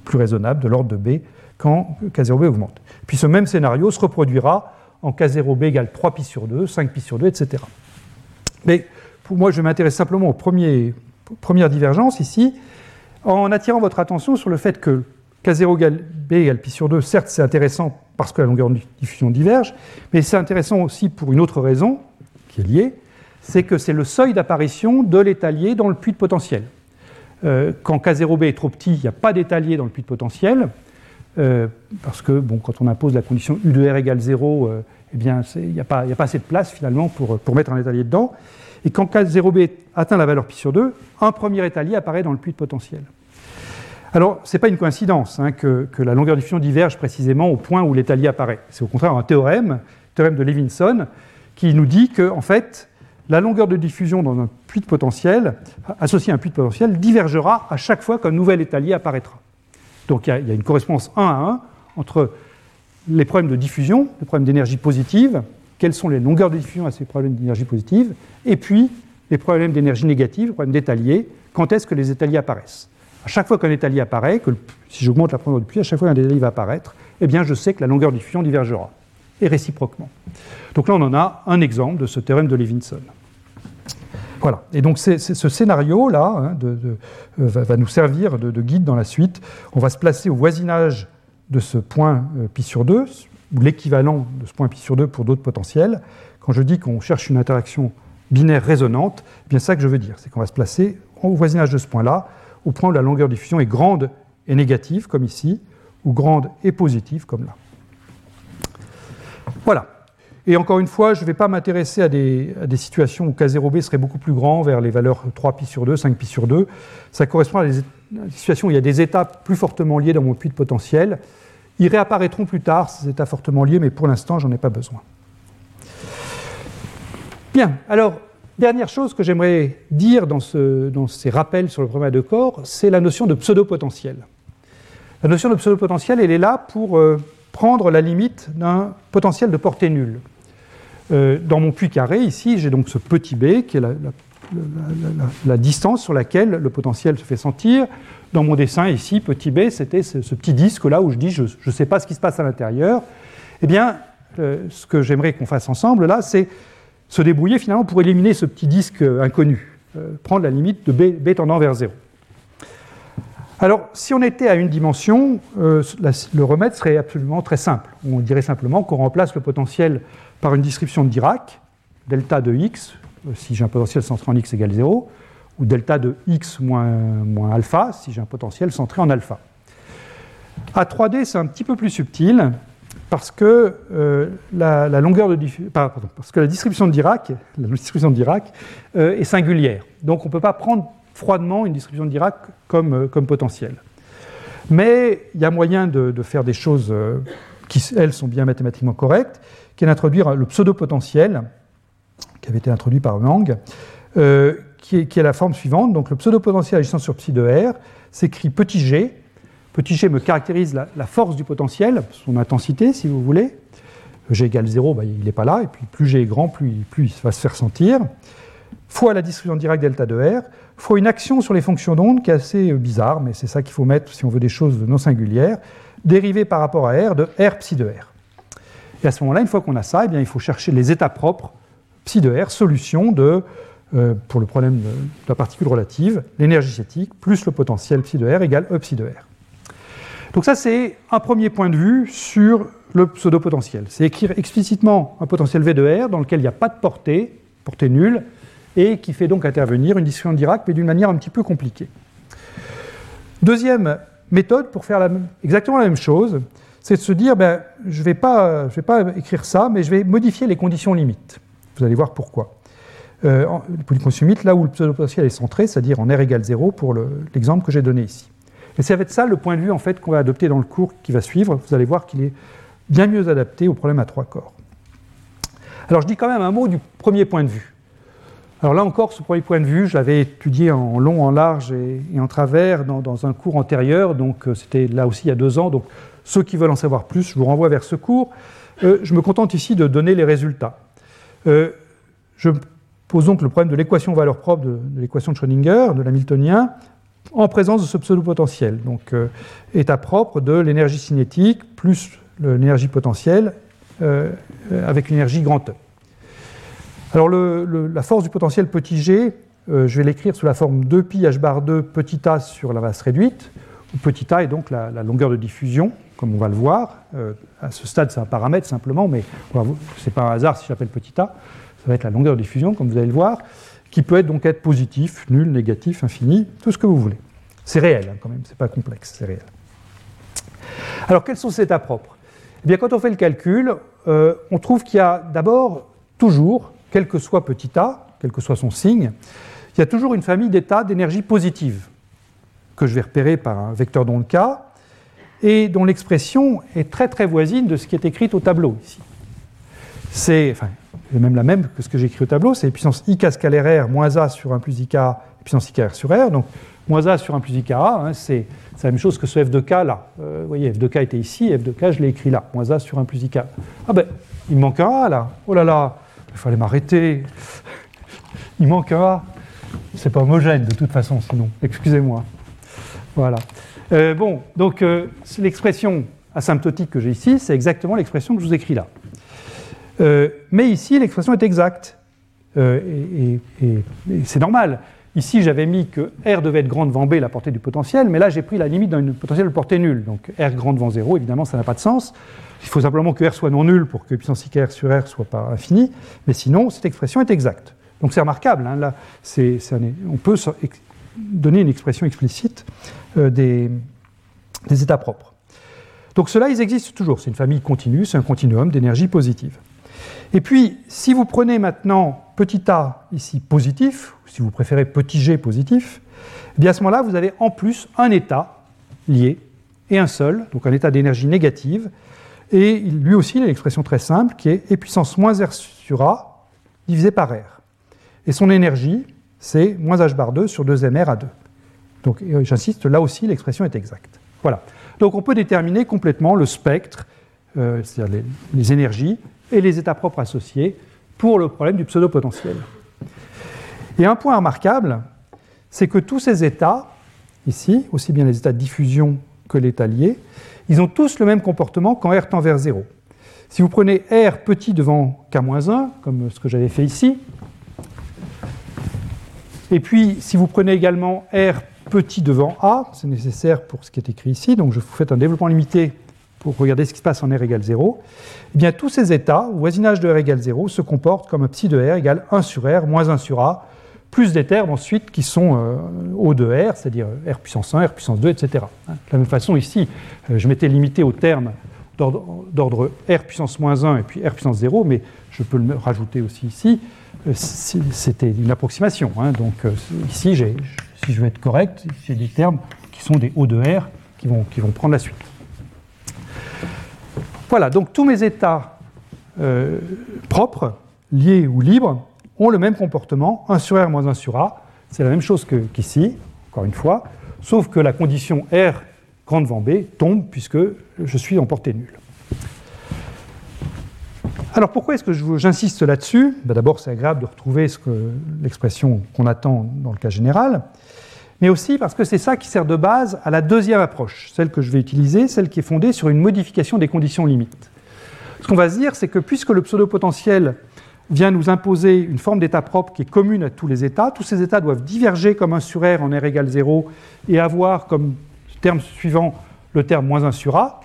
plus raisonnables, de l'ordre de b, quand K0b augmente. Puis ce même scénario se reproduira en K0b égale 3 pi sur 2, 5 pi sur 2, etc. Mais pour moi, je m'intéresse simplement aux premières divergences ici, en attirant votre attention sur le fait que K0 égale B égale pi sur 2, certes c'est intéressant parce que la longueur de diffusion diverge, mais c'est intéressant aussi pour une autre raison qui est liée, c'est que c'est le seuil d'apparition de l'étalier dans le puits de potentiel. Euh, quand K0b est trop petit, il n'y a pas d'étalier dans le puits de potentiel. Euh, parce que bon, quand on impose la condition U de R égale 0, euh, eh bien, il n'y a, pas assez de place finalement pour, mettre un étalier dedans. Et quand K0b atteint la valeur pi sur 2, un premier étalier apparaît dans le puits de potentiel. Alors, ce n'est pas une coïncidence hein, que, la longueur de diffusion diverge précisément au point où l'étalier apparaît. C'est au contraire un théorème, théorème de Levinson, qui nous dit que, en fait, la longueur de diffusion dans un puits de potentiel, associé à un puits de potentiel, divergera à chaque fois qu'un nouvel étalier apparaîtra. Donc il y, a, une correspondance 1 à 1 entre les problèmes de diffusion, les problèmes d'énergie positive, quelles sont les longueurs de diffusion à ces problèmes d'énergie positive, et puis les problèmes d'énergie négative, les problèmes d'étalier, quand est-ce que les étaliers apparaissent. À chaque fois qu'un étalier apparaît, si j'augmente la profondeur du puits, à chaque fois qu'un étalier va apparaître, eh bien je sais que la longueur de diffusion divergera, et réciproquement. Donc là, on en a un exemple de ce théorème de Levinson. Voilà. Et donc ce scénario-là hein, euh, va, nous servir de, guide dans la suite. On va se placer au voisinage de ce point euh, pi sur 2, ou l'équivalent de ce point pi sur 2 pour d'autres potentiels. Quand je dis qu'on cherche une interaction binaire résonante, eh bien ça que je veux dire, c'est qu'on va se placer au voisinage de ce point-là, au point où la longueur de diffusion est grande et négative, comme ici, ou grande et positive, comme là. Voilà. Et encore une fois, je ne vais pas m'intéresser à des, situations où K0b serait beaucoup plus grand, vers les valeurs 3 pi sur 2, 5 pi sur 2. Ça correspond à des, situations où il y a des états plus fortement liés dans mon puits de potentiel. Ils réapparaîtront plus tard, ces états fortement liés, mais pour l'instant, j'en ai pas besoin. Bien, alors, dernière chose que j'aimerais dire dans, ces rappels sur le problème de corps, c'est la notion de pseudo-potentiel. La notion de pseudo-potentiel, elle est là pour euh, prendre la limite d'un potentiel de portée nulle. Euh, dans mon puits carré, ici, j'ai donc ce petit b, qui est la, distance sur laquelle le potentiel se fait sentir. Dans mon dessin, ici, petit b, c'était ce, petit disque-là où je dis je ne sais pas ce qui se passe à l'intérieur. Eh bien, euh, ce que j'aimerais qu'on fasse ensemble, là, c'est se débrouiller finalement pour éliminer ce petit disque inconnu, euh, prendre la limite de b, tendant vers 0. Alors, si on était à une dimension, le remède serait absolument très simple. On dirait simplement qu'on remplace le potentiel par une description de Dirac, delta de x, euh, si j'ai un potentiel centré en x égale 0, ou delta de x moins, alpha, si j'ai un potentiel centré en alpha. À 3D, c'est un petit peu plus subtil, parce que, euh, la, longueur de pardon, parce que la distribution de Dirac, la distribution de Dirac euh, est singulière. Donc on ne peut pas prendre froidement une distribution de Dirac comme, comme potentiel. Mais il y a moyen de, de faire des choses qui, elles, sont bien mathématiquement correctes qui est d'introduire le pseudo-potentiel, qui avait été introduit par Mang, euh, qui, est, la forme suivante. Donc le pseudo-potentiel agissant sur psi de R s'écrit petit g. Petit g me caractérise la, force du potentiel, son intensité, si vous voulez. G égale 0, bah, il n'est pas là, et puis plus g est grand, plus, il va se faire sentir. fois la distribution directe delta de R, fois une action sur les fonctions d'onde qui est assez bizarre, mais c'est ça qu'il faut mettre si on veut des choses non singulières, dérivée par rapport à R de R psi de R. Et à ce moment-là, une fois qu'on a ça, eh bien, il faut chercher les états propres psi de R, solution de, euh, pour le problème de, la particule relative, l'énergie cinétique plus le potentiel psi de R égale E de R. Donc ça, c'est un premier point de vue sur le pseudo-potentiel. C'est écrire explicitement un potentiel V de R dans lequel il n'y a pas de portée, portée nulle, et qui fait donc intervenir une distribution Dirac, mais d'une manière un petit peu compliquée. Deuxième méthode pour faire exactement la même chose, c'est de se dire, ben, je ne vais, pas, écrire ça, mais je vais modifier les conditions limites. Vous allez voir pourquoi. Euh, pour limites, là où le pseudo-potentiel est centré, c'est-à-dire en R égale 0 pour l'exemple que j'ai donné ici. Et c'est avec ça le point de vue qu'on va adopter dans le cours qui va suivre. Vous allez voir qu'il est bien mieux adapté au problème à trois corps. Alors je dis quand même un mot du premier point de vue. Alors là encore, ce premier point de vue, je l'avais étudié en long, en large et, en travers dans, un cours antérieur, donc euh, c'était là aussi il y a deux ans. Donc ceux qui veulent en savoir plus, je vous renvoie vers ce cours. Euh, je me contente ici de donner les résultats. Euh, je pose donc le problème de l'équation valeur propre de, l'équation de Schrödinger, de l'Hamiltonien, en présence de ce pseudo-potentiel. Donc état propre de l'énergie cinétique plus l'énergie potentielle avec l'énergie grand E. Alors la force du potentiel petit g, euh, je vais l'écrire sous la forme 2pi h bar 2 petit a sur la masse réduite, où petit a est donc la, longueur de diffusion, comme on va le voir. Euh, à ce stade, c'est un paramètre simplement, mais ce n'est pas un hasard si j'appelle petit a. Ça va être la longueur de diffusion, comme vous allez le voir, qui peut être donc être positif, nul, négatif, infini, tout ce que vous voulez. C'est réel hein, quand même, c'est pas complexe, c'est réel. Alors quels sont ces états propres? Eh bien, quand on fait le calcul, euh, on trouve qu'il y a d'abord toujours quel que soit petit a, quel que soit son signe, il y a toujours une famille d'états d'énergie positive que je vais repérer par un vecteur d'onde K et dont l'expression est très très voisine de ce qui est écrit au tableau ici. C'est enfin, même la même que ce que j'ai écrit au tableau, c'est puissance ik scalaire R moins A sur 1 plus ik puissance ik R sur R. Donc moins A sur 1 plus IKA, hein, c'est la même chose que ce F de K là. Euh, vous voyez, F de K était ici, F de K, je l'ai écrit là, moins A sur 1 plus IK. Ah ben, il manque un A là. Oh là là, il fallait m'arrêter. Il manque un A. C'est pas homogène de toute façon, sinon. Excusez-moi. Voilà. Euh, bon, donc euh, l'expression asymptotique que j'ai ici, c'est exactement l'expression que je vous écris là. Euh, mais ici, l'expression est exacte. et, c'est normal. Ici, j'avais mis que R devait être grand devant B, la portée du potentiel, mais là, j'ai pris la limite d'un potentiel de portée nulle. Donc R grand devant 0, évidemment, ça n'a pas de sens. Il faut simplement que R soit non nul pour que puissance IK R sur R soit pas infini, mais sinon, cette expression est exacte. Donc c'est remarquable, hein, là, on peut donner une expression explicite euh, des, états propres. Donc ceux-là, ils existent toujours, c'est une famille continue, c'est un continuum d'énergie positive. Et puis, si vous prenez maintenant petit a ici positif, ou si vous préférez petit g positif, eh bien à ce moment-là, vous avez en plus un état lié, et un seul, donc un état d'énergie négative, et lui aussi, il a l'expression très simple qui est E puissance moins R sur A divisé par R. Et son énergie, c'est moins H bar 2 sur 2mR à 2. Donc j'insiste, là aussi, l'expression est exacte. Voilà. Donc on peut déterminer complètement le spectre, euh, c'est-à-dire les, les, énergies et les états propres associés pour le problème du pseudo-potentiel. Et un point remarquable, c'est que tous ces états, ici, aussi bien les états de diffusion que l'état lié, ils ont tous le même comportement quand R tend vers 0. Si vous prenez R petit devant K-1, comme ce que j'avais fait ici, et puis si vous prenez également R petit devant A, c'est nécessaire pour ce qui est écrit ici, donc je vous fais un développement limité pour regarder ce qui se passe en R égale 0, eh bien tous ces états, au voisinage de R égale 0, se comportent comme psi de R égale 1 sur R moins 1 sur A, plus des termes ensuite qui sont euh, O de R, c'est-à-dire R puissance 1, R puissance 2, etc. Hein. De la même façon, ici, euh, je m'étais limité aux termes d'ordre R puissance moins 1 et puis R puissance 0, mais je peux le rajouter aussi ici. Euh, c'était une approximation. Hein. donc ici, si je veux être correct, j'ai des termes qui sont des O de R qui vont, qui vont prendre la suite. Voilà, donc tous mes états propres, liés ou libres, ont le même comportement, 1 sur R moins 1 sur A. C'est la même chose qu'ici, encore une fois, sauf que la condition R grande devant B tombe puisque je suis en portée nulle. Alors pourquoi est-ce que j'insiste là-dessus? Ben, D'abord, c'est agréable de retrouver l'expression qu'on attend dans le cas général, mais aussi parce que c'est ça qui sert de base à la deuxième approche, celle que je vais utiliser, celle qui est fondée sur une modification des conditions limites. Ce qu'on va se dire, c'est que puisque le pseudo-potentiel vient nous imposer une forme d'état propre qui est commune à tous les états, tous ces états doivent diverger comme 1 sur R en R égale 0 et avoir comme terme suivant le terme moins 1 sur A,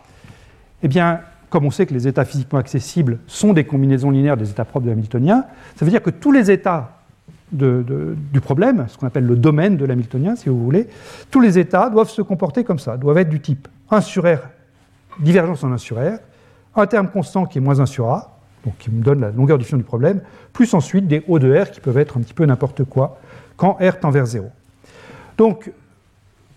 eh bien, comme on sait que les états physiquement accessibles sont des combinaisons linéaires des états propres de l'Hamiltonien, ça veut dire que tous les états du problème, ce qu'on appelle le domaine de l'Hamiltonien, si vous voulez, tous les états doivent se comporter comme ça, doivent être du type 1 sur R, divergence en 1 sur R, un terme constant qui est moins 1 sur A, qui me donne la longueur du diffusion du problème, plus ensuite des O de R qui peuvent être un petit peu n'importe quoi quand R tend vers 0. Donc,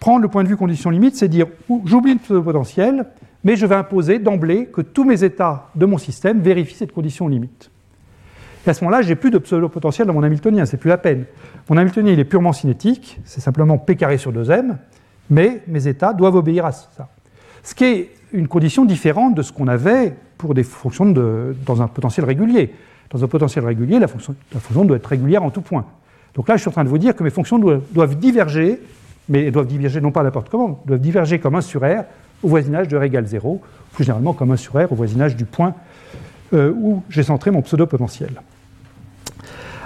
prendre le point de vue condition limite, c'est dire j'oublie le potentiel, mais je vais imposer d'emblée que tous mes états de mon système vérifient cette condition limite. Et à ce moment-là, j'ai plus de pseudo-potentiel dans mon Hamiltonien, c'est plus la peine. Mon Hamiltonien, il est purement cinétique, c'est simplement P carré sur 2m, mais mes états doivent obéir à ça. Ce qui est une condition différente de ce qu'on avait pour des fonctions dans un potentiel régulier. Dans un potentiel régulier, la fonction, doit être régulière en tout point. Donc là, je suis en train de vous dire que mes fonctions doivent, doivent diverger, mais elles doivent diverger non pas n'importe comment, doivent diverger comme 1 sur R au voisinage de R égale 0, plus généralement comme 1 sur R au voisinage du point euh, où j'ai centré mon pseudo-potentiel.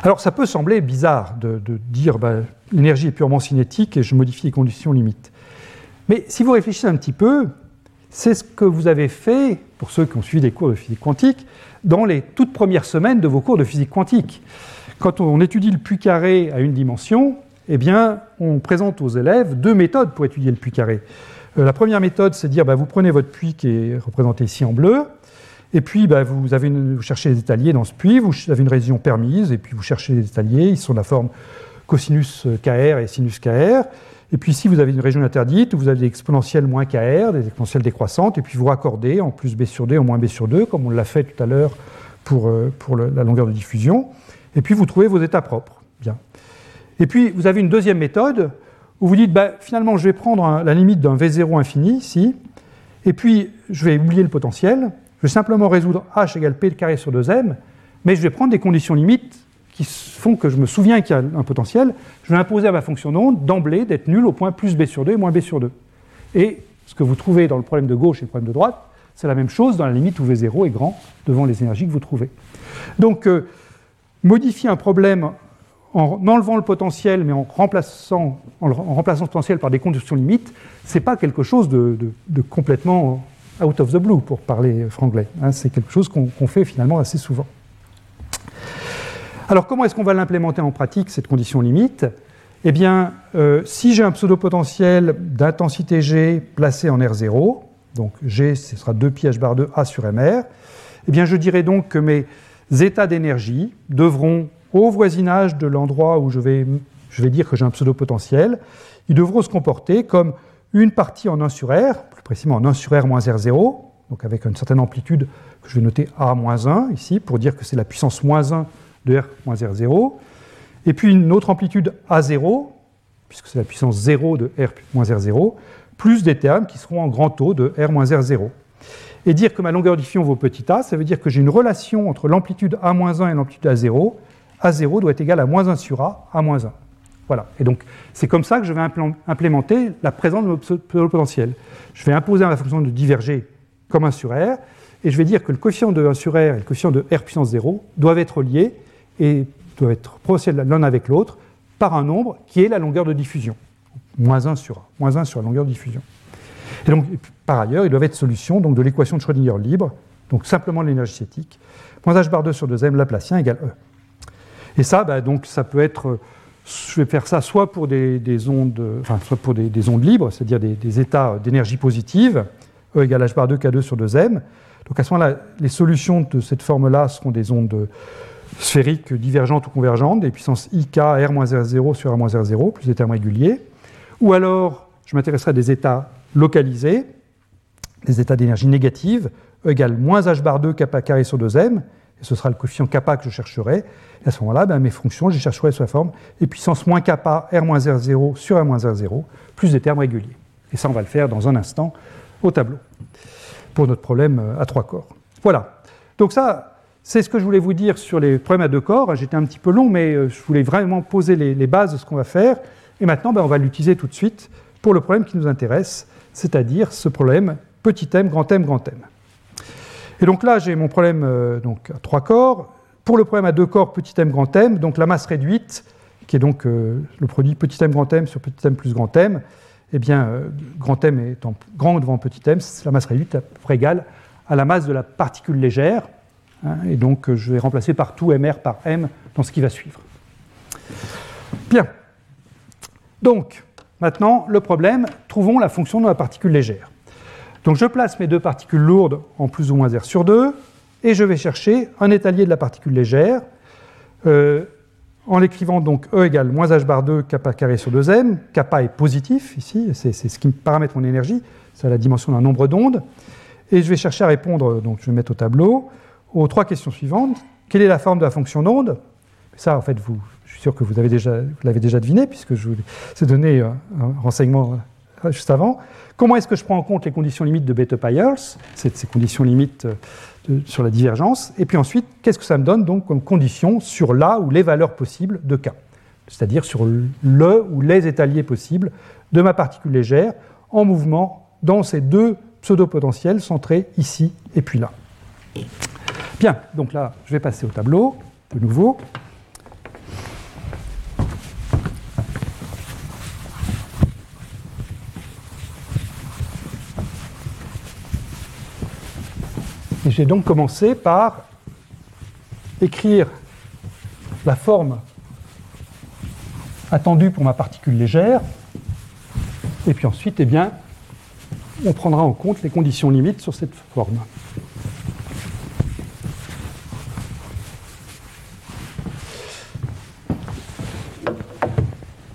Alors ça peut sembler bizarre de, dire bah, l'énergie est purement cinétique et je modifie les conditions limites. Mais si vous réfléchissez un petit peu, c'est ce que vous avez fait, pour ceux qui ont suivi des cours de physique quantique, dans les toutes premières semaines de vos cours de physique quantique. Quand on étudie le puits carré à une dimension, eh bien, on présente aux élèves deux méthodes pour étudier le puits carré. Euh, la première méthode, c'est de dire, bah, vous prenez votre puits qui est représenté ici en bleu, et puis bah, vous, avez vous cherchez les étaliers dans ce puits, vous avez une région permise, et puis vous cherchez les étaliers, ils sont de la forme cosinus KR et sinus KR. Et puis ici, vous avez une région interdite, vous avez des exponentielles moins KR, des exponentielles décroissantes, et puis vous raccordez en plus B sur D, en moins B sur 2, comme on l'a fait tout à l'heure pour, euh, pour la longueur de diffusion. Et puis vous trouvez vos états propres. Bien. Et puis vous avez une deuxième méthode où vous dites, bah, finalement, je vais prendre la limite d'un V0 infini ici, et puis je vais oublier le potentiel, je vais simplement résoudre h égale p carré sur 2m, mais je vais prendre des conditions limites qui font que je me souviens qu'il y a un potentiel, je vais imposer à ma fonction d'onde d'emblée d'être nulle au point plus b sur 2 et moins b sur 2. Et ce que vous trouvez dans le problème de gauche et le problème de droite, c'est la même chose dans la limite où v0 est grand devant les énergies que vous trouvez. Donc, euh, modifier un problème en enlevant le potentiel, mais en remplaçant, en ce potentiel par des conditions limites, ce n'est pas quelque chose de, complètement out of the blue, pour parler franglais. Hein. c'est quelque chose qu'on fait finalement assez souvent. Alors comment est-ce qu'on va l'implémenter en pratique, cette condition limite? Eh bien, euh, si j'ai un pseudo-potentiel d'intensité G placé en R0, donc G, ce sera 2 pi h bar 2 A sur MR, eh bien je dirais donc que mes états d'énergie devront, au voisinage de l'endroit où je vais, je vais dire que j'ai un pseudo-potentiel, ils devront se comporter comme une partie en 1 sur R, plus précisément en 1 sur R moins R0, donc avec une certaine amplitude que je vais noter A-1 ici, pour dire que c'est la puissance moins 1 de R moins R0, et puis une autre amplitude A0, puisque c'est la puissance 0 de R moins R0, plus des termes qui seront en grand taux de R moins R0. Et dire que ma longueur diffusion vaut petit a, ça veut dire que j'ai une relation entre l'amplitude A-1 et l'amplitude A0. A0 doit être égal à moins 1 sur A, A-1. Voilà. Et donc, c'est comme ça que je vais implémenter la présence de mon potentiel. Je vais imposer à ma fonction de diverger comme 1 sur R, et je vais dire que le coefficient de 1 sur R et le coefficient de R puissance 0 doivent être liés, et doivent être proportionnels l'un avec l'autre par un nombre qui est la longueur de diffusion, moins 1 sur A, moins 1 sur la longueur de diffusion. Et donc, par ailleurs, ils doivent être solutions donc, de l'équation de Schrödinger libre, donc simplement l'énergie cinétique, moins h bar 2 sur 2m Laplacien égale E. Et ça, bah, donc, ça peut être, je vais faire ça soit pour des, ondes, enfin, soit pour des, ondes libres, c'est-à-dire des, des, états d'énergie positive, E égale h bar 2 K2 sur 2m. Donc à ce moment-là, les solutions de cette forme-là seront des ondes sphériques divergentes ou convergentes, des puissances IK R-R0 sur R-R0, plus des termes réguliers. Ou alors, je m'intéresserai à des états localisés, des états d'énergie négative, E égale moins h bar 2 kappa carré sur 2m, ce sera le coefficient kappa que je chercherai. Et à ce moment-là, ben, mes fonctions, je les chercherai sous la forme et puissance moins kappa R moins R0 sur R moins R0, plus des termes réguliers. Et ça, on va le faire dans un instant au tableau, pour notre problème euh, à trois corps. Voilà. Donc ça, c'est ce que je voulais vous dire sur les problèmes à deux corps. J'étais un petit peu long, mais euh, je voulais vraiment poser les, bases de ce qu'on va faire. Et maintenant, ben, on va l'utiliser tout de suite pour le problème qui nous intéresse, c'est-à-dire ce problème petit m, grand m, grand m. Et donc là, j'ai mon problème euh, donc, à trois corps. Pour le problème à deux corps, petit m, grand m, donc la masse réduite, qui est donc euh, le produit petit m, grand m sur petit m plus grand m, eh bien, grand m étant grand devant petit m, la masse réduite est à peu près égale à la masse de la particule légère. Hein, et donc, je vais remplacer par tout mr par m dans ce qui va suivre. Bien. Donc, maintenant, le problème, trouvons la fonction de la particule légère. Donc, je place mes deux particules lourdes en plus ou moins R sur 2, et je vais chercher un étalier de la particule légère, euh, en l'écrivant donc E égale moins h bar 2 kappa carré sur 2m. Kappa est positif ici, c'est ce qui me paramètre mon énergie, c'est la dimension d'un nombre d'ondes. Et je vais chercher à répondre, donc je vais mettre au tableau, aux trois questions suivantes. Quelle est la forme de la fonction d'onde? Ça, en fait, je suis sûr que vous l'avez déjà, déjà, deviné, puisque je vous ai donné un renseignement euh, juste avant. Comment est-ce que je prends en compte les conditions limites de Bethe-Pyers C'est ces conditions limites euh, sur la divergence. Et puis ensuite, qu'est-ce que ça me donne donc comme condition sur la ou les valeurs possibles de K C'est-à-dire sur le ou les étaliers possibles de ma particule légère en mouvement dans ces deux pseudo-potentiels centrés ici et puis là. Bien, donc là, je vais passer au tableau de nouveau. J'ai donc commencé par écrire la forme attendue pour ma particule légère. Et puis ensuite, eh bien, on prendra en compte les conditions limites sur cette forme.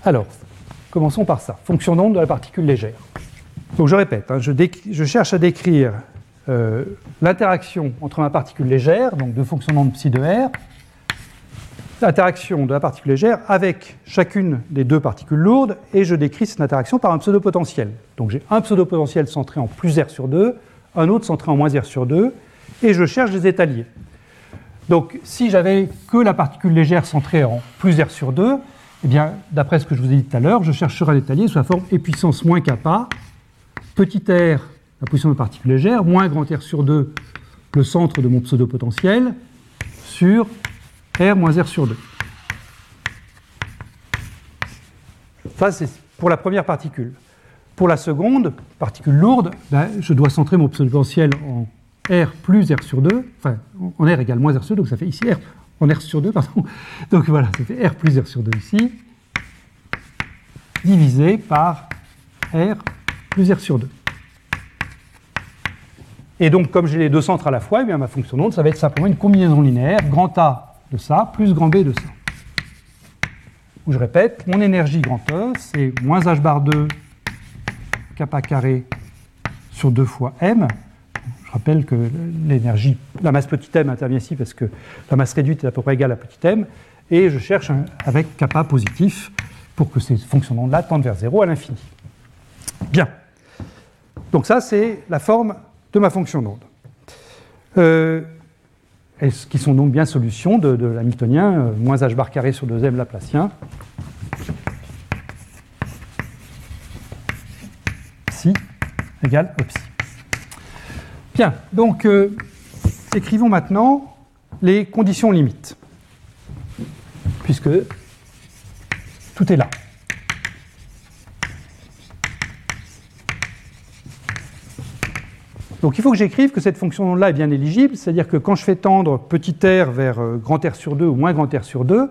Alors, commençons par ça. Fonction d'onde de la particule légère. Donc je répète, hein, je, cherche à décrire euh, l'interaction entre ma particule légère, donc de fonction d'onde psi de R, l'interaction de la particule légère avec chacune des deux particules lourdes, et je décris cette interaction par un pseudo-potentiel. Donc j'ai un pseudo-potentiel centré en plus R sur 2, un autre centré en moins R sur 2, et je cherche des étaliers. Donc si j'avais que la particule légère centrée en plus R sur 2, eh bien, d'après ce que je vous ai dit tout à l'heure, je chercherai l'étalier sous la forme e puissance moins kappa, petit r, la position de particule légère, moins grand R sur 2, le centre de mon pseudo-potentiel, sur R moins R sur 2. Ça, c'est pour la première particule. Pour la seconde, particule lourde, ben, je dois centrer mon pseudo-potentiel en R plus R sur 2, enfin, en R égale moins R sur 2, donc ça fait ici R en R sur 2, pardon. Donc voilà, ça fait R plus R sur 2 ici, divisé par R plus R sur 2. Et donc, comme j'ai les deux centres à la fois, eh bien, ma fonction d'onde, ça va être simplement une combinaison linéaire, grand A de ça, plus grand B de ça. Où je répète, mon énergie grand E, c'est moins h bar 2 kappa carré sur 2 fois m, je rappelle que l'énergie, la masse petit m intervient ici parce que la masse réduite est à peu près égale à petit m, et je cherche avec kappa positif pour que ces fonctions d'onde-là tendent vers 0 à l'infini. Bien. Donc ça, c'est la forme de ma fonction d'onde. Euh, qui sont donc bien solutions de, de l'hamiltonien, euh, moins h bar carré sur 2m laplacien. Psi égale psi. Bien, donc euh, écrivons maintenant les conditions limites, puisque tout est là. Donc il faut que j'écrive que cette fonction-là est bien éligible, c'est-à-dire que quand je fais tendre petit r vers euh, grand R sur 2 ou moins grand R sur 2,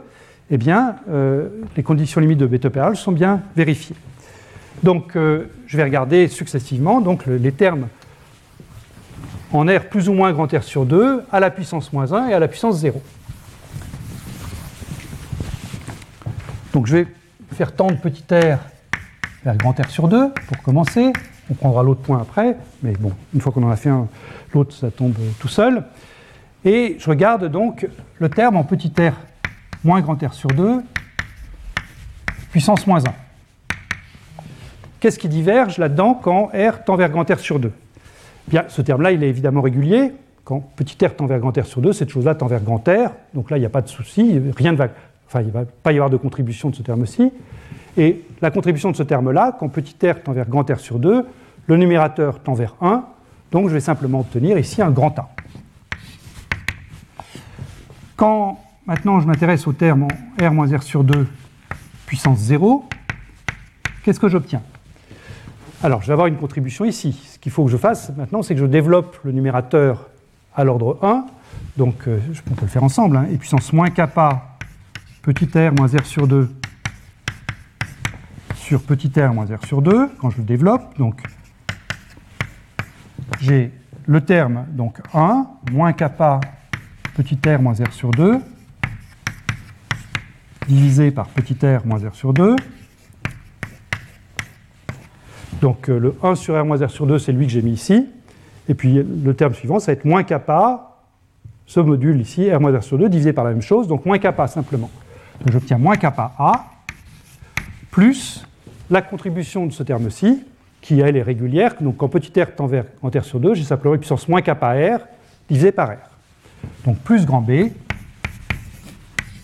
eh bien, euh, les conditions limites de Bethe-Perl sont bien vérifiées. Donc je vais regarder successivement donc, les termes en R plus ou moins grand R sur 2 à la puissance moins 1 et à la puissance 0. Donc je vais faire tendre petit r vers grand R sur 2 pour commencer. On prendra l'autre point après, mais bon, une fois qu'on en a fait un, l'autre, ça tombe tout seul. Et je regarde donc le terme en petit r moins grand R sur 2, puissance moins 1. Qu'est-ce qui diverge là-dedans quand R tend vers grand R sur 2 Bien, ce terme-là, il est évidemment régulier. quand petit r tend vers grand R sur 2, cette chose-là tend vers grand R. Donc là, il n'y a pas de souci, rien ne va, enfin, il ne va pas y avoir de contribution de ce terme-ci. Et la contribution de ce terme-là, quand petit r tend vers grand R sur 2, le numérateur tend vers 1, donc je vais simplement obtenir ici un grand A. Quand maintenant je m'intéresse au terme R moins R sur 2 puissance 0, qu'est-ce que j'obtiens? Alors je vais avoir une contribution ici. Ce qu'il faut que je fasse maintenant, c'est que je développe le numérateur à l'ordre 1. Donc euh, on peut le faire ensemble. Hein, et puissance moins kappa petit r moins r sur 2 sur petit r moins r sur 2, quand je le développe. Donc, j'ai le terme donc 1 moins kappa petit r moins r sur 2 divisé par petit r moins r sur 2. Donc euh, le 1 sur r moins r sur 2, c'est lui que j'ai mis ici. Et puis le terme suivant, ça va être moins kappa, ce module ici, r moins r sur 2, divisé par la même chose, donc moins kappa simplement. Donc j'obtiens moins kappa a, plus la contribution de ce terme-ci, qui elle est régulière, donc quand petit r tend vers grand R sur 2, j'ai simplement puissance moins kappa r divisé par R. Donc plus grand B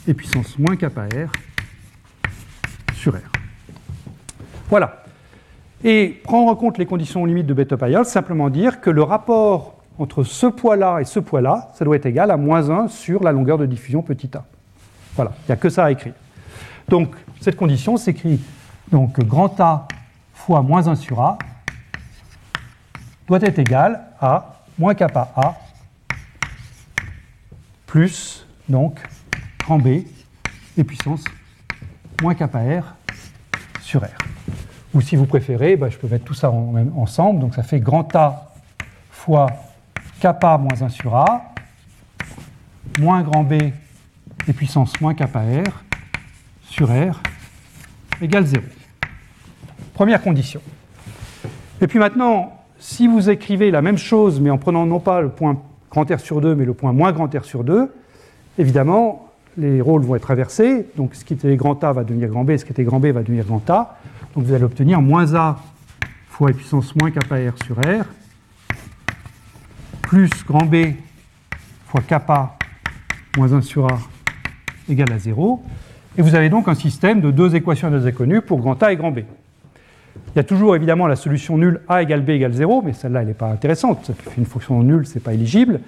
et puissance moins kappa R sur R. Voilà. Et prendre en compte les conditions limites de Bethe-Payol, simplement dire que le rapport entre ce poids-là et ce poids-là, ça doit être égal à moins 1 sur la longueur de diffusion petit a. Voilà, il n'y a que ça à écrire. Donc cette condition s'écrit donc grand A fois moins 1 sur A doit être égal à moins kappa A plus donc grand B et puissance moins kappa R sur R. Ou si vous préférez, bah, je peux mettre tout ça ensemble, donc ça fait grand A fois kappa moins 1 sur A moins grand B et puissance moins kappa R sur R égale 0. Première condition. Et puis maintenant, si vous écrivez la même chose, mais en prenant non pas le point grand R sur 2, mais le point moins grand R sur 2, évidemment, les rôles vont être inversés. Donc ce qui était grand A va devenir grand B, ce qui était grand B va devenir grand A. Donc vous allez obtenir moins A fois puissance moins kappa R sur R, plus grand B fois kappa moins 1 sur A égale à 0. Et vous avez donc un système de deux équations à deux inconnues pour grand A et grand B. Il y a toujours évidemment la solution nulle a égale b égale 0, mais celle-là, elle n'est pas intéressante. Une fonction nulle, ce n'est pas éligible.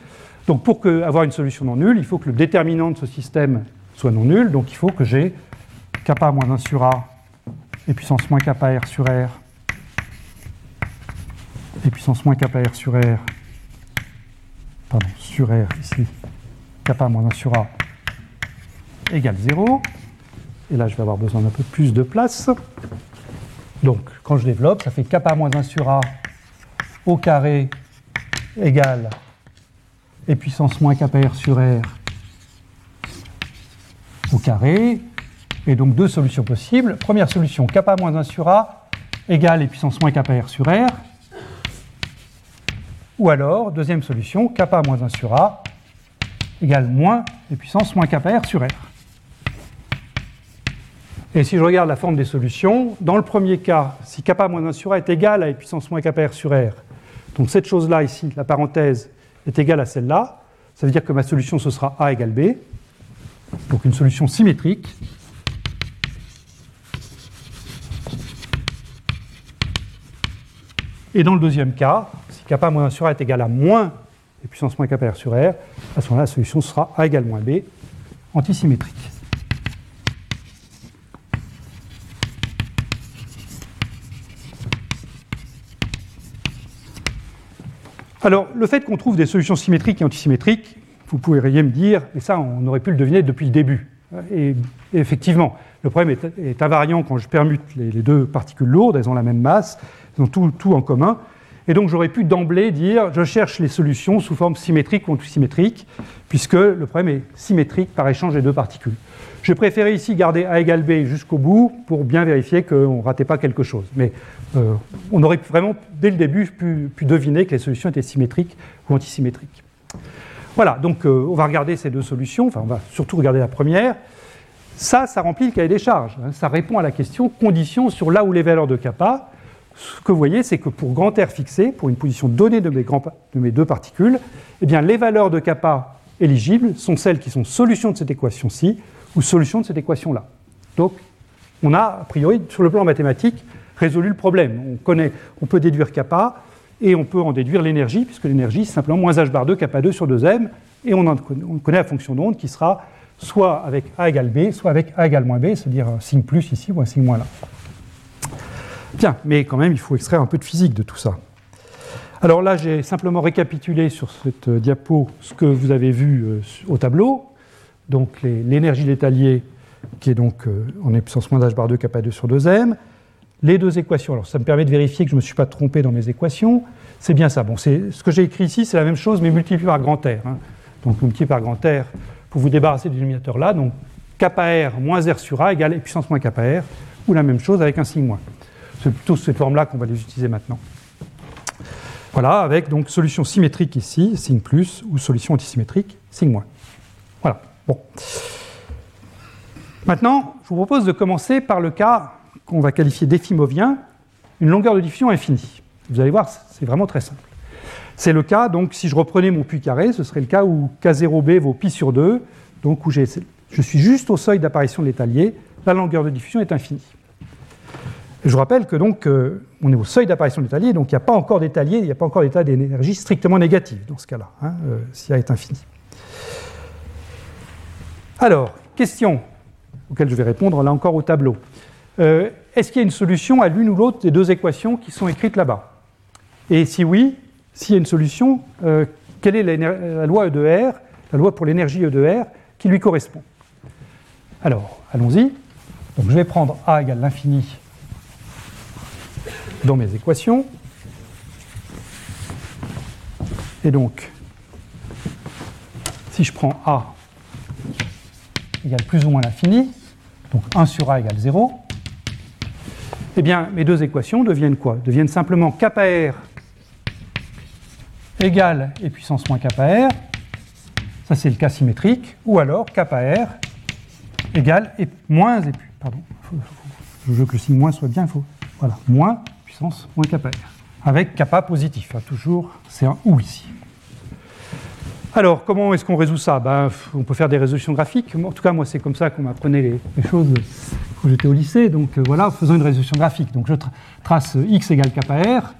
Donc pour avoir une solution non nulle, il faut que le déterminant de ce système soit non nul. Donc il faut que j'ai kappa moins 1 sur a et puissance moins kappa r sur r et puissance moins kappa r sur r, pardon, sur r ici, kappa moins 1 sur a égale 0. Et là, je vais avoir besoin d'un peu plus de place. Donc, quand je développe, ça fait kappa moins 1 sur A au carré égale et puissance moins kappa R sur R au carré. Et donc deux solutions possibles. Première solution, kappa moins 1 sur A égale et puissance moins kappa R sur R. Ou alors, deuxième solution, kappa moins 1 sur A égale moins et puissance moins kappa R sur R. Et si je regarde la forme des solutions, dans le premier cas, si kappa moins 1 sur A est égal à puissance moins kappa R sur R, donc cette chose-là ici, la parenthèse, est égale à celle-là, ça veut dire que ma solution ce sera A égale B, donc une solution symétrique. Et dans le deuxième cas, si kappa moins 1 sur A est égal à moins et puissance moins kappa R sur R, à ce moment-là, la solution sera A égale moins B, antisymétrique. Alors, le fait qu'on trouve des solutions symétriques et antisymétriques, vous pourriez me dire, et ça, on aurait pu le deviner depuis le début. Et, effectivement, le problème est, invariant quand je permute les, deux particules lourdes, elles ont la même masse, elles ont tout, tout en commun. Et donc j'aurais pu d'emblée dire, je cherche les solutions sous forme symétrique ou antisymétrique, puisque le problème est symétrique par échange des deux particules. J'ai préféré ici garder A égale B jusqu'au bout pour bien vérifier qu'on ne ratait pas quelque chose. Mais euh, on aurait vraiment, dès le début, pu, deviner que les solutions étaient symétriques ou antisymétriques. Voilà, donc euh, on va regarder ces deux solutions, enfin on va surtout regarder la première. Ça, ça remplit le cahier des charges. Hein. Ça répond à la question conditions sur là où les valeurs de kappa ce que vous voyez, c'est que pour grand R fixé, pour une position donnée de mes, de mes deux particules, eh bien, les valeurs de kappa éligibles sont celles qui sont solutions de cette équation-ci ou solutions de cette équation-là. Donc, on a, a priori, sur le plan mathématique, résolu le problème. On, connaît, on peut déduire kappa et on peut en déduire l'énergie, puisque l'énergie, c'est simplement moins h bar 2 kappa 2 sur 2m, et on, en, on connaît la fonction d'onde qui sera soit avec A égale B, soit avec A égale moins B, c'est-à-dire un signe plus ici ou un signe moins là. Bien, mais quand même, il faut extraire un peu de physique de tout ça. Alors là, j'ai simplement récapitulé sur cette euh, diapo ce que vous avez vu euh, au tableau. Donc l'énergie d'étalier qui est donc euh, en puissance moins h bar 2 kappa 2 sur 2m. Les deux équations, alors ça me permet de vérifier que je ne me suis pas trompé dans mes équations. C'est bien ça. Bon, ce que j'ai écrit ici, c'est la même chose, mais multiplié par grand R. Hein. Donc multiplié par grand R pour vous débarrasser du dénominateur là. Donc kappa R moins R sur A égale puissance moins kappa R, ou la même chose avec un signe moins. C'est plutôt ces formes-là qu'on va les utiliser maintenant. Voilà, avec donc solution symétrique ici, signe plus, ou solution antisymétrique, signe moins. Voilà. Bon. Maintenant, je vous propose de commencer par le cas qu'on va qualifier d'effimovien, une longueur de diffusion infinie. Vous allez voir, c'est vraiment très simple. C'est le cas, donc, si je reprenais mon puits carré, ce serait le cas où K0b vaut pi sur 2, donc où je suis juste au seuil d'apparition de l'étalier, la longueur de diffusion est infinie. Je vous rappelle que donc euh, on est au seuil d'apparition de l'étalier, donc il n'y a pas encore d'étalier, il n'y a pas encore d'état d'énergie strictement négatif dans ce cas-là, hein, euh, si A est infini. Alors, question auquel je vais répondre là encore au tableau. Euh, est-ce qu'il y a une solution à l'une ou l'autre des deux équations qui sont écrites là-bas? Et si oui, s'il y a une solution, quelle est la, loi E de R, la loi pour l'énergie E de R, qui lui correspond? Alors, allons-y. Donc je vais prendre A égale l'infini dans mes équations. Et donc, si je prends A égale plus ou moins l'infini, donc 1 sur A égale 0, eh bien, mes deux équations deviennent quoi? Deviennent simplement kappa R égale et puissance moins R, ça c'est le cas symétrique, ou alors kappa R égale et moins et pardon, je veux que le signe moins soit bien, il faut, voilà, moins puissance moins kappa R, avec kappa positif, hein, toujours c'est un ou ici. Alors, comment est-ce qu'on résout ça? Ben, On peut faire des résolutions graphiques. En tout cas, moi, c'est comme ça qu'on m'apprenait les, choses quand j'étais au lycée. Donc euh, voilà, faisons une résolution graphique. Donc je trace x égale kappa r,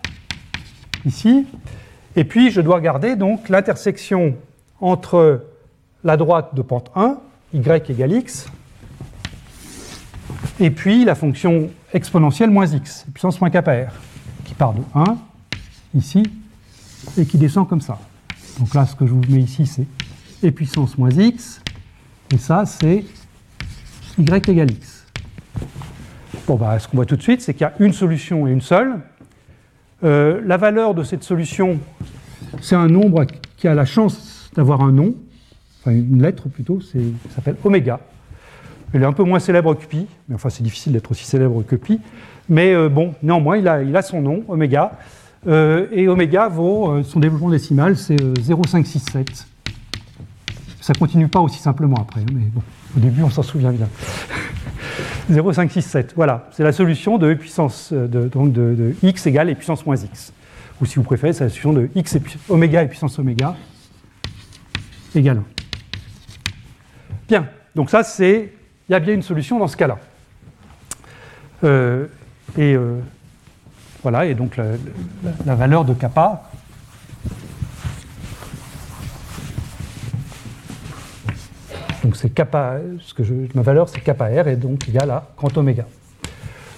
ici. Et puis, je dois garder donc l'intersection entre la droite de pente 1, y égale x, et puis la fonction exponentielle moins x, puissance moins kappa r, qui part de 1, ici, et qui descend comme ça. Donc là, ce que je vous mets ici, c'est e puissance moins x, et ça, c'est y égale x. Bon, bah, ce qu'on voit tout de suite, c'est qu'il y a une solution et une seule. Euh, la valeur de cette solution, c'est un nombre qui a la chance d'avoir un nom, enfin une lettre plutôt, ça s'appelle oméga. Elle est un peu moins célèbre que pi, mais enfin c'est difficile d'être aussi célèbre que pi. Mais euh, bon, néanmoins, il a, il a son nom, oméga. Euh, et oméga vaut, euh, son développement décimal, c'est 0,567. Euh, Ça ne continue pas aussi simplement après, hein, mais bon, au début, on s'en souvient bien. 0,567, voilà, c'est la solution de puissance de, donc de, x égale et puissance moins x. Ou si vous préférez, c'est la solution de x et oméga et puissance oméga égale 1. Bien, donc ça, c'est, il y a bien une solution dans ce cas-là. et voilà, et donc la, valeur de kappa Donc c'est kappa, ce que ma valeur c'est kappa r et donc égale à grand oméga.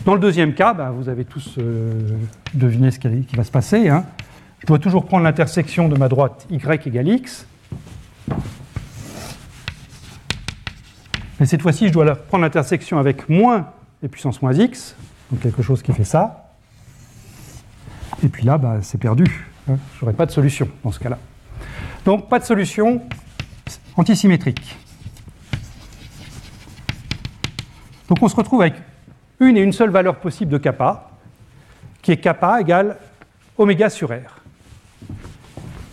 Dans le deuxième cas, ben, vous avez tous euh, deviné ce qui, va se passer. Hein. Je dois toujours prendre l'intersection de ma droite y égale x. Mais cette fois-ci, je dois prendre l'intersection avec moins et puissance moins x, donc quelque chose qui fait ça. Et puis là, bah, c'est perdu. Hein. Je n'aurai pas de solution dans ce cas-là. Donc, pas de solution antisymétrique. Donc, on se retrouve avec une et une seule valeur possible de kappa, qui est kappa égale oméga sur R.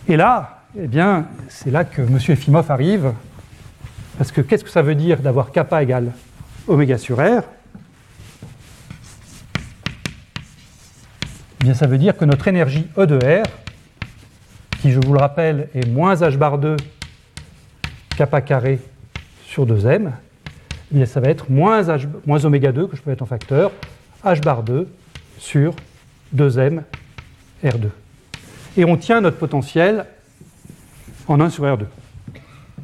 Et là, eh bien, c'est là que M. Efimov arrive, parce que qu'est-ce que ça veut dire d'avoir kappa égale oméga sur R? Bien, ça veut dire que notre énergie E de R, qui je vous le rappelle est moins h bar 2 kappa carré sur 2m, eh ça va être moins, h, moins oméga 2, que je peux mettre en facteur, h bar 2 sur 2m R2. Et on tient notre potentiel en 1 sur R2.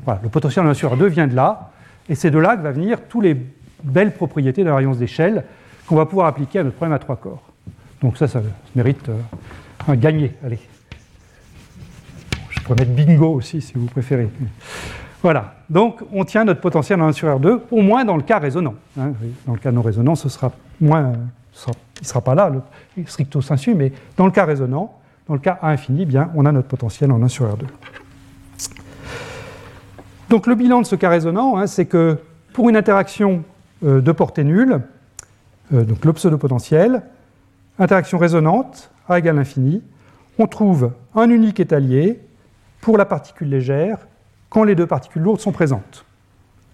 Voilà, le potentiel en 1 sur R2 vient de là, et c'est de là que va venir toutes les belles propriétés de la variance d'échelle qu'on va pouvoir appliquer à notre problème à trois corps. Donc ça, ça, mérite euh, un gagné. Allez. Je pourrais mettre bingo aussi si vous préférez. Voilà. Donc on tient notre potentiel en 1 sur R2, au moins dans le cas résonant. Hein. Dans le cas non résonant, ce sera moins, il ne sera pas là, le stricto sensu, mais dans le cas résonant, dans le cas A infini, bien, on a notre potentiel en 1 sur R2. Donc le bilan de ce cas résonant, hein, c'est que pour une interaction euh, de portée nulle, euh, donc le pseudo-potentiel, interaction résonante, A égale infini, on trouve un unique étalier pour la particule légère quand les deux particules lourdes sont présentes,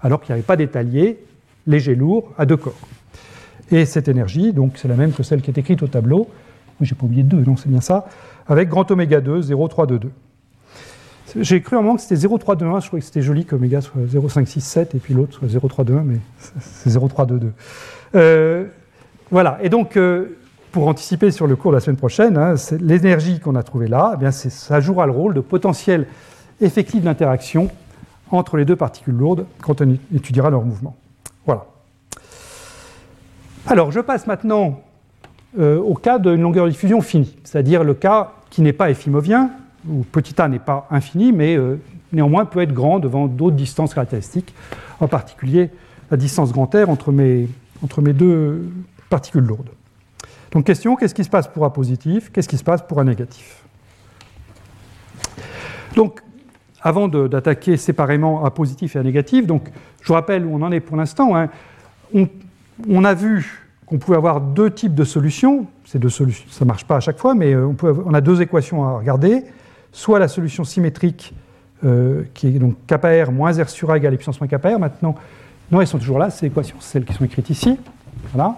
alors qu'il n'y avait pas d'étalier léger-lourd à deux corps. Et cette énergie, donc c'est la même que celle qui est écrite au tableau, j'ai pas oublié de 2, non, c'est bien ça, avec grand oméga 2, 0,322. J'ai cru un moment que c'était 0,321, je trouvais que c'était joli qu'oméga soit 0,567 et puis l'autre soit 0,321, mais c'est 0,322. Euh, voilà, et donc euh, pour anticiper sur le cours de la semaine prochaine, hein, l'énergie qu'on a trouvée là, eh bien ça jouera le rôle de potentiel effectif d'interaction entre les deux particules lourdes quand on étudiera leur mouvement. Voilà. Alors je passe maintenant euh, au cas d'une longueur de diffusion finie, c'est-à-dire le cas qui n'est pas effimovien, où petit a n'est pas infini, mais euh, néanmoins peut être grand devant d'autres distances caractéristiques, en particulier la distance grand R entre mes, deux particules lourdes. Donc question, qu'est-ce qui se passe pour A positif Qu'est-ce qui se passe pour A négatif? Donc, avant d'attaquer séparément A positif et A négatif, donc, je vous rappelle où on en est pour l'instant. Hein. on, a vu qu'on pouvait avoir deux types de solutions. Ces deux solutions, ça ne marche pas à chaque fois, mais peut, on, a deux équations à regarder. Soit la solution symétrique, euh, qui est donc kappa r moins r sur a égale puissance moins kappa r. Maintenant, non, elles sont toujours là, ces équations, celles qui sont écrites ici. Voilà.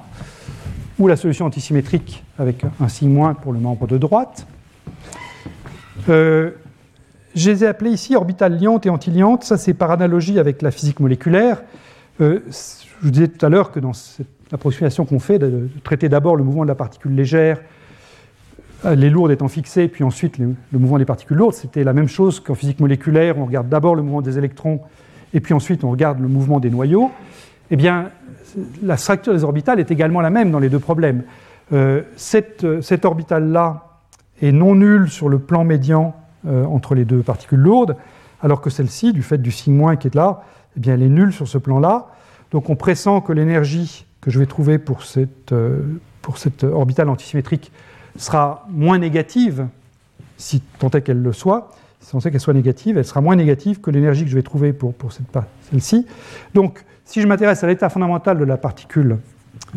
Ou la solution antisymétrique avec un signe moins pour le membre de droite. Euh, je les ai appelées ici orbitales liantes et antiliantes. Ça, c'est par analogie avec la physique moléculaire. Euh, je vous disais tout à l'heure que dans cette l'approximation qu'on fait, de, traiter d'abord le mouvement de la particule légère, les lourdes étant fixées, puis ensuite le, mouvement des particules lourdes. C'était la même chose qu'en physique moléculaire, on regarde d'abord le mouvement des électrons, et puis ensuite on regarde le mouvement des noyaux. Eh bien, la structure des orbitales est également la même dans les deux problèmes. Euh, cette, orbitale-là est non nulle sur le plan médian euh, entre les deux particules lourdes, alors que celle-ci, du fait du signe moins qui est là, eh bien, elle est nulle sur ce plan-là. Donc on pressent que l'énergie que je vais trouver pour cette, euh, pour cette orbitale antisymétrique sera moins négative, si tant est qu'elle le soit, si tant est qu'elle soit négative, elle sera moins négative que l'énergie que je vais trouver pour, celle-ci. Donc, si je m'intéresse à l'état fondamental de la particule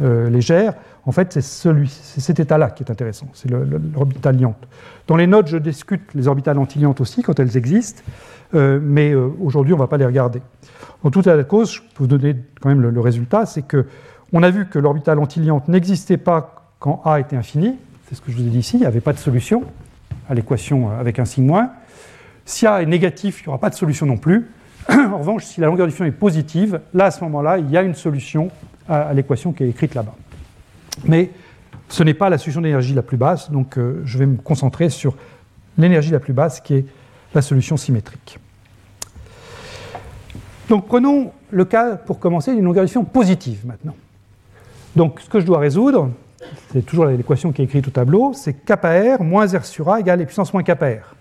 euh, légère, en fait, c'est cet état-là qui est intéressant, c'est l'orbitale liante. Dans les notes, je discute les orbitales antiliantes aussi quand elles existent, euh, mais aujourd'hui, on ne va pas les regarder. En tout état de cause, je peux vous donner quand même le, le résultat, c'est que on a vu que l'orbitale antiliante n'existait pas quand A était infini. C'est ce que je vous ai dit ici. Il n'y avait pas de solution à l'équation avec un signe moins. Si A est négatif, il n'y aura pas de solution non plus. en revanche, si la longueur de diffusion est positive, là, à ce moment-là, il y a une solution à, l'équation qui est écrite là-bas. Mais ce n'est pas la solution d'énergie la plus basse, donc euh, je vais me concentrer sur l'énergie la plus basse, qui est la solution symétrique. Donc prenons le cas, pour commencer, d'une longueur de diffusion positive maintenant. Donc ce que je dois résoudre, c'est toujours l'équation qui est écrite au tableau, c'est kappa r moins r sur a égale les puissance moins kappa r.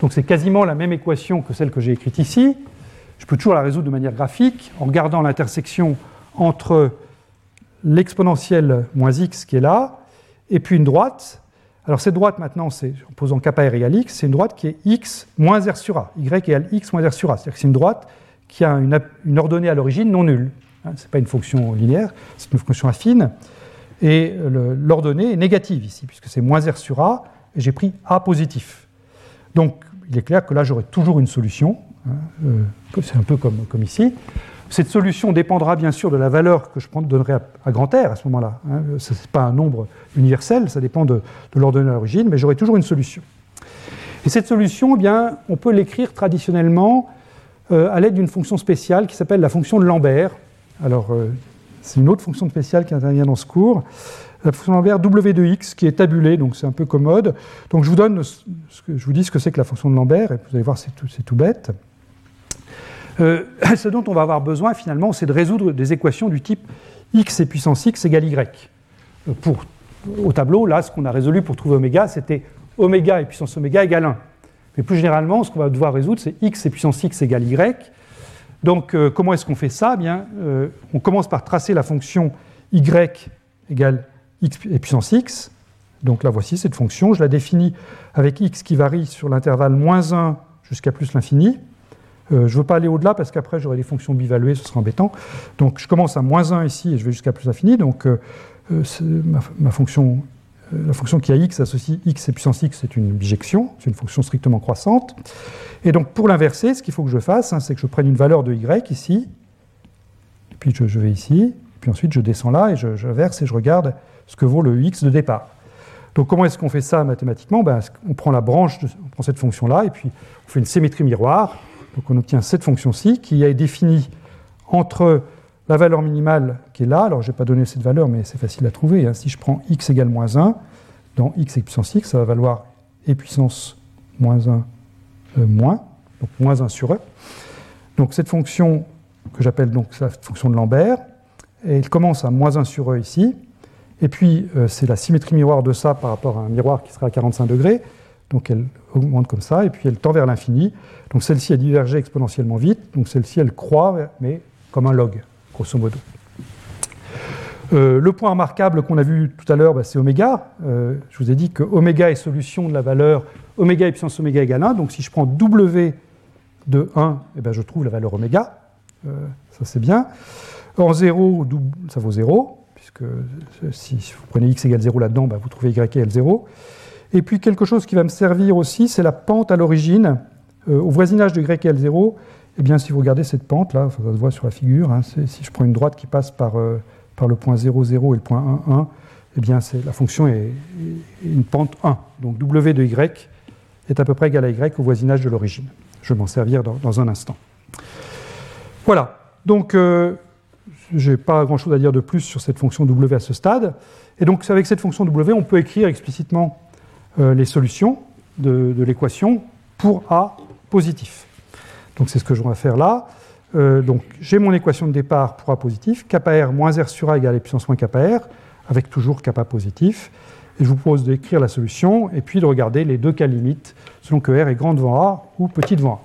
Donc c'est quasiment la même équation que celle que j'ai écrite ici. Je peux toujours la résoudre de manière graphique en regardant l'intersection entre l'exponentielle moins x qui est là, et puis une droite. Alors cette droite maintenant, c'est en posant kappa r égale x, c'est une droite qui est x moins r sur a, y égale x moins r sur a. C'est-à-dire que c'est une droite qui a une ordonnée à l'origine non nulle. Hein, ce n'est pas une fonction linéaire, c'est une fonction affine. Et l'ordonnée est négative ici, puisque c'est moins R sur A, et j'ai pris A positif. Donc il est clair que là j'aurai toujours une solution, hein, euh, c'est un peu comme, comme ici. Cette solution dépendra bien sûr de la valeur que je donnerai à, grand R à ce moment-là. Hein. Ce n'est pas un nombre universel, ça dépend de, l'ordonnée à l'origine, mais j'aurai toujours une solution. Et cette solution, eh bien, on peut l'écrire traditionnellement euh, à l'aide d'une fonction spéciale qui s'appelle la fonction de Lambert. Alors, euh, c'est une autre fonction spéciale qui intervient dans ce cours. La fonction Lambert W de x qui est tabulée, donc c'est un peu commode. Donc je vous donne, dis ce que c'est que la fonction de Lambert, et vous allez voir, c'est tout, tout, bête. Euh, ce dont on va avoir besoin finalement, c'est de résoudre des équations du type x et puissance x égale y. Euh, pour, au tableau, là, ce qu'on a résolu pour trouver oméga, c'était oméga et puissance oméga égale 1. Mais plus généralement, ce qu'on va devoir résoudre, c'est x et puissance x égale y. Donc, euh, comment est-ce qu'on fait ça? Eh Bien, On commence par tracer la fonction y égale x et puissance x. Donc là, voici cette fonction. Je la définis avec x qui varie sur l'intervalle moins 1 jusqu'à plus l'infini. Euh, je ne veux pas aller au-delà parce qu'après j'aurai des fonctions bivaluées, ce sera embêtant. Donc je commence à moins 1 ici et je vais jusqu'à plus l'infini. Donc euh, euh, ma, fonction, la fonction qui a x associe x et puissance x, c'est une bijection, c'est une fonction strictement croissante. Et donc pour l'inverser, ce qu'il faut que je fasse, hein, c'est que je prenne une valeur de y ici, puis je, vais ici, puis ensuite je descends là et je, je verse et je regarde ce que vaut le x de départ. Donc comment est-ce qu'on fait ça mathématiquement? Ben, On prend la branche, on prend cette fonction-là, et puis on fait une symétrie miroir. Donc on obtient cette fonction-ci qui est définie entre la valeur minimale qui est là, alors je n'ai pas donné cette valeur, mais c'est facile à trouver. Hein. Si je prends x égale moins 1, dans x et puissance x, ça va valoir e puissance moins 1 euh, moins, donc moins 1 sur e. Donc cette fonction que j'appelle donc la fonction de Lambert, elle commence à moins 1 sur e ici, et puis euh, c'est la symétrie miroir de ça par rapport à un miroir qui sera à 45 degrés, donc elle augmente comme ça, et puis elle tend vers l'infini. Donc celle-ci a divergé exponentiellement vite, donc celle-ci elle croît, mais comme un log, grosso modo. Euh, le point remarquable qu'on a vu tout à l'heure, bah, c'est oméga. Euh, je vous ai dit que oméga est solution de la valeur oméga et puissance oméga égale 1. Donc si je prends W de 1, eh ben, je trouve la valeur oméga. Euh, ça c'est bien. En 0, ça vaut 0, puisque si vous prenez x égale 0 là-dedans, bah, vous trouvez y égale 0. Et puis quelque chose qui va me servir aussi, c'est la pente à l'origine. Au voisinage de y égale 0, eh bien, si vous regardez cette pente, là, ça se voit sur la figure, hein, si je prends une droite qui passe par, euh, le point 0, 0 et le point 1, 1, eh bien, la fonction est, une pente 1. Donc W de y est à peu près égal à y au voisinage de l'origine. Je vais m'en servir dans, un instant. Voilà. Donc, euh, je n'ai pas grand-chose à dire de plus sur cette fonction W à ce stade. Et donc, avec cette fonction W, on peut écrire explicitement les solutions de l'équation pour A positif. Donc c'est ce que je vais faire là. Euh, donc j'ai mon équation de départ pour A positif, kappa R moins R sur A égale puissance moins kappa R, avec toujours kappa positif. Et je vous propose d'écrire la solution et puis de regarder les deux cas limites, selon que R est grand devant A ou petit devant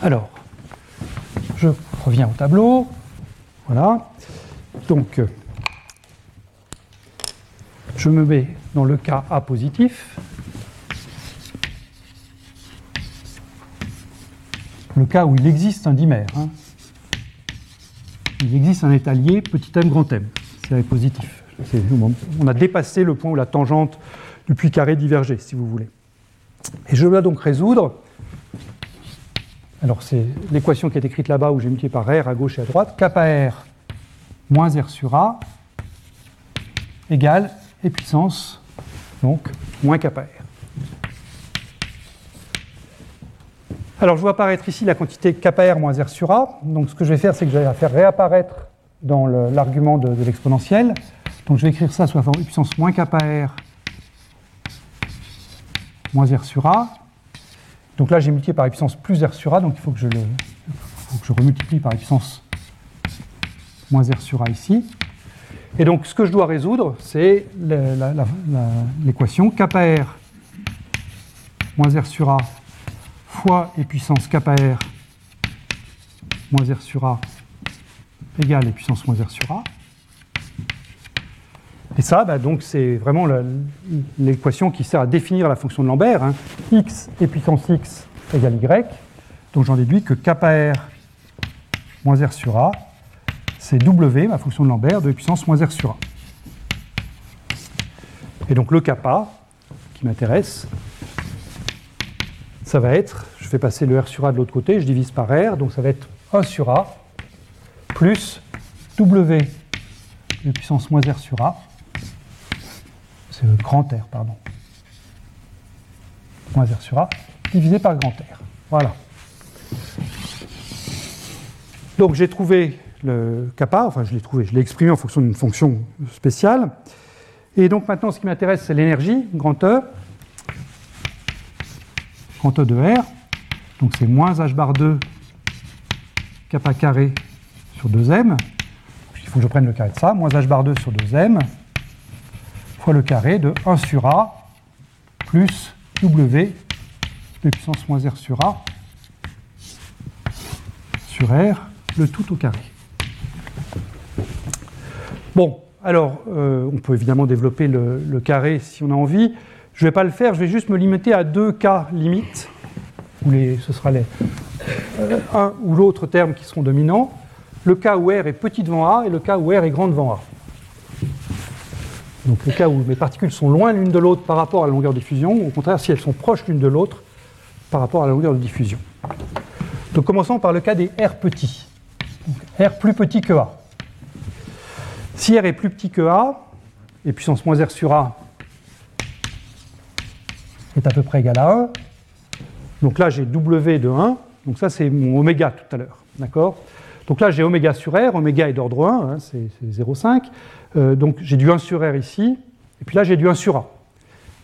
A. Alors, je reviens au tableau. Voilà. Donc, je me mets dans le cas A positif. Le cas où il existe un dimère. Hein. Il existe un étalier petit m grand m. C'est positif. On a dépassé le point où la tangente du puits carré divergeait, si vous voulez. Et je dois donc résoudre. Alors, c'est l'équation qui est écrite là-bas où j'ai multiplié par R à gauche et à droite. Kappa R moins R sur A égale et puissance, donc moins kappa Alors, je vois apparaître ici la quantité kappa r moins r sur a. Donc, ce que je vais faire, c'est que je vais la faire réapparaître dans l'argument de, l'exponentielle. Donc, je vais écrire ça sous la forme puissance moins kappa r moins r sur a. Donc là, j'ai multiplié par puissance plus r sur a, donc il faut que je, le, que je remultiplie par puissance moins r sur a ici. Et donc, ce que je dois résoudre, c'est l'équation kappa r moins r sur a fois et puissance kappa r moins r sur a égale et puissance moins r sur a. Et ça, bah, donc, c'est vraiment l'équation qui sert à définir la fonction de Lambert. Hein. x et puissance x égale y. Donc j'en déduis que kappa r moins r sur a, c'est w, ma fonction de Lambert, de puissance moins r sur a. Et donc le kappa, qui m'intéresse, ça va être, je fais passer le R sur A de l'autre côté, je divise par R, donc ça va être 1 sur A, plus W de puissance moins R sur A. C'est le grand R, pardon. Moins R sur A, divisé par grand R. Voilà. Donc j'ai trouvé le kappa, enfin je l'ai trouvé, je l'ai exprimé en fonction d'une fonction spéciale. Et donc maintenant ce qui m'intéresse c'est l'énergie, grand E, grand E de R. Donc c'est moins h bar 2 kappa carré sur 2m. Il faut que je prenne le carré de ça, moins h bar 2 sur 2m, fois le carré de 1 sur A plus W de puissance moins R sur A sur R, le tout au carré. Bon, alors, euh, on peut évidemment développer le, carré si on a envie. Je ne vais pas le faire, je vais juste me limiter à deux cas limites, où les, ce sera les, euh, un ou l'autre terme qui seront dominants. Le cas où R est petit devant A et le cas où R est grand devant A. Donc le cas où mes particules sont loin l'une de l'autre par rapport à la longueur de diffusion, ou au contraire si elles sont proches l'une de l'autre par rapport à la longueur de diffusion. Donc commençons par le cas des R petits. R plus petit que A. Si R est plus petit que A, et puissance moins R sur A est à peu près égal à 1, donc là j'ai W de 1, donc ça c'est mon oméga tout à l'heure, d'accord? Donc là j'ai oméga sur R, oméga est d'ordre 1, hein, c'est 0,5, euh, donc j'ai du 1 sur R ici, et puis là j'ai du 1 sur A.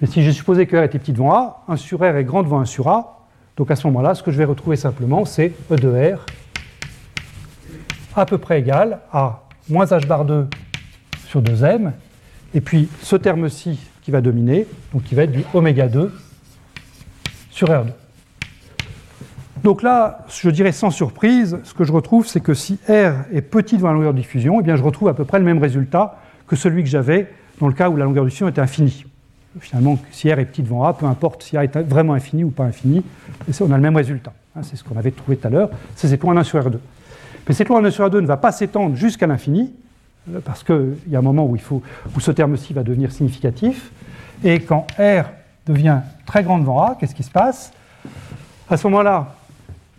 Mais si j'ai supposé que R était petit devant A, 1 sur R est grand devant 1 sur A, donc à ce moment-là, ce que je vais retrouver simplement, c'est E de R à peu près égal à moins h bar 2 sur 2m, et puis ce terme-ci qui va dominer, donc qui va être du oméga 2 sur R2. Donc là, je dirais sans surprise, ce que je retrouve, c'est que si R est petit devant la longueur de diffusion, eh bien je retrouve à peu près le même résultat que celui que j'avais dans le cas où la longueur de diffusion était infinie. Finalement, si R est petit devant A, peu importe si A est vraiment infini ou pas infini, on a le même résultat. Hein, c'est ce qu'on avait trouvé tout à l'heure, c'est cette loi 1 sur R2. Mais cette loi 1 sur R2 ne va pas s'étendre jusqu'à l'infini, parce qu'il y a un moment où, ce terme-ci va devenir significatif. Et quand R devient très grand devant A, qu'est-ce qui se passe? À ce moment-là,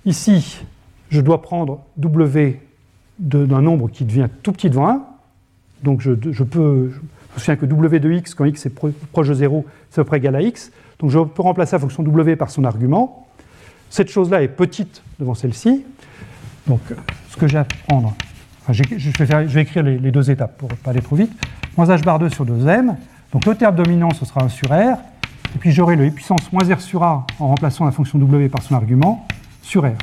ici, je dois prendre W d'un nombre qui devient tout petit devant 1. Donc je, je peux, je me souviens que W de x, quand x est proche de 0, c'est à peu près égal à x. Donc je peux remplacer la fonction W par son argument. Cette chose-là est petite devant celle-ci. Donc ce que j'ai à prendre, je, vais écrire les, deux étapes pour ne pas aller trop vite. Moins h bar 2 sur 2m. Donc le terme dominant, ce sera 1 sur r. Et puis j'aurai le puissance moins r sur a en remplaçant la fonction w par son argument sur r.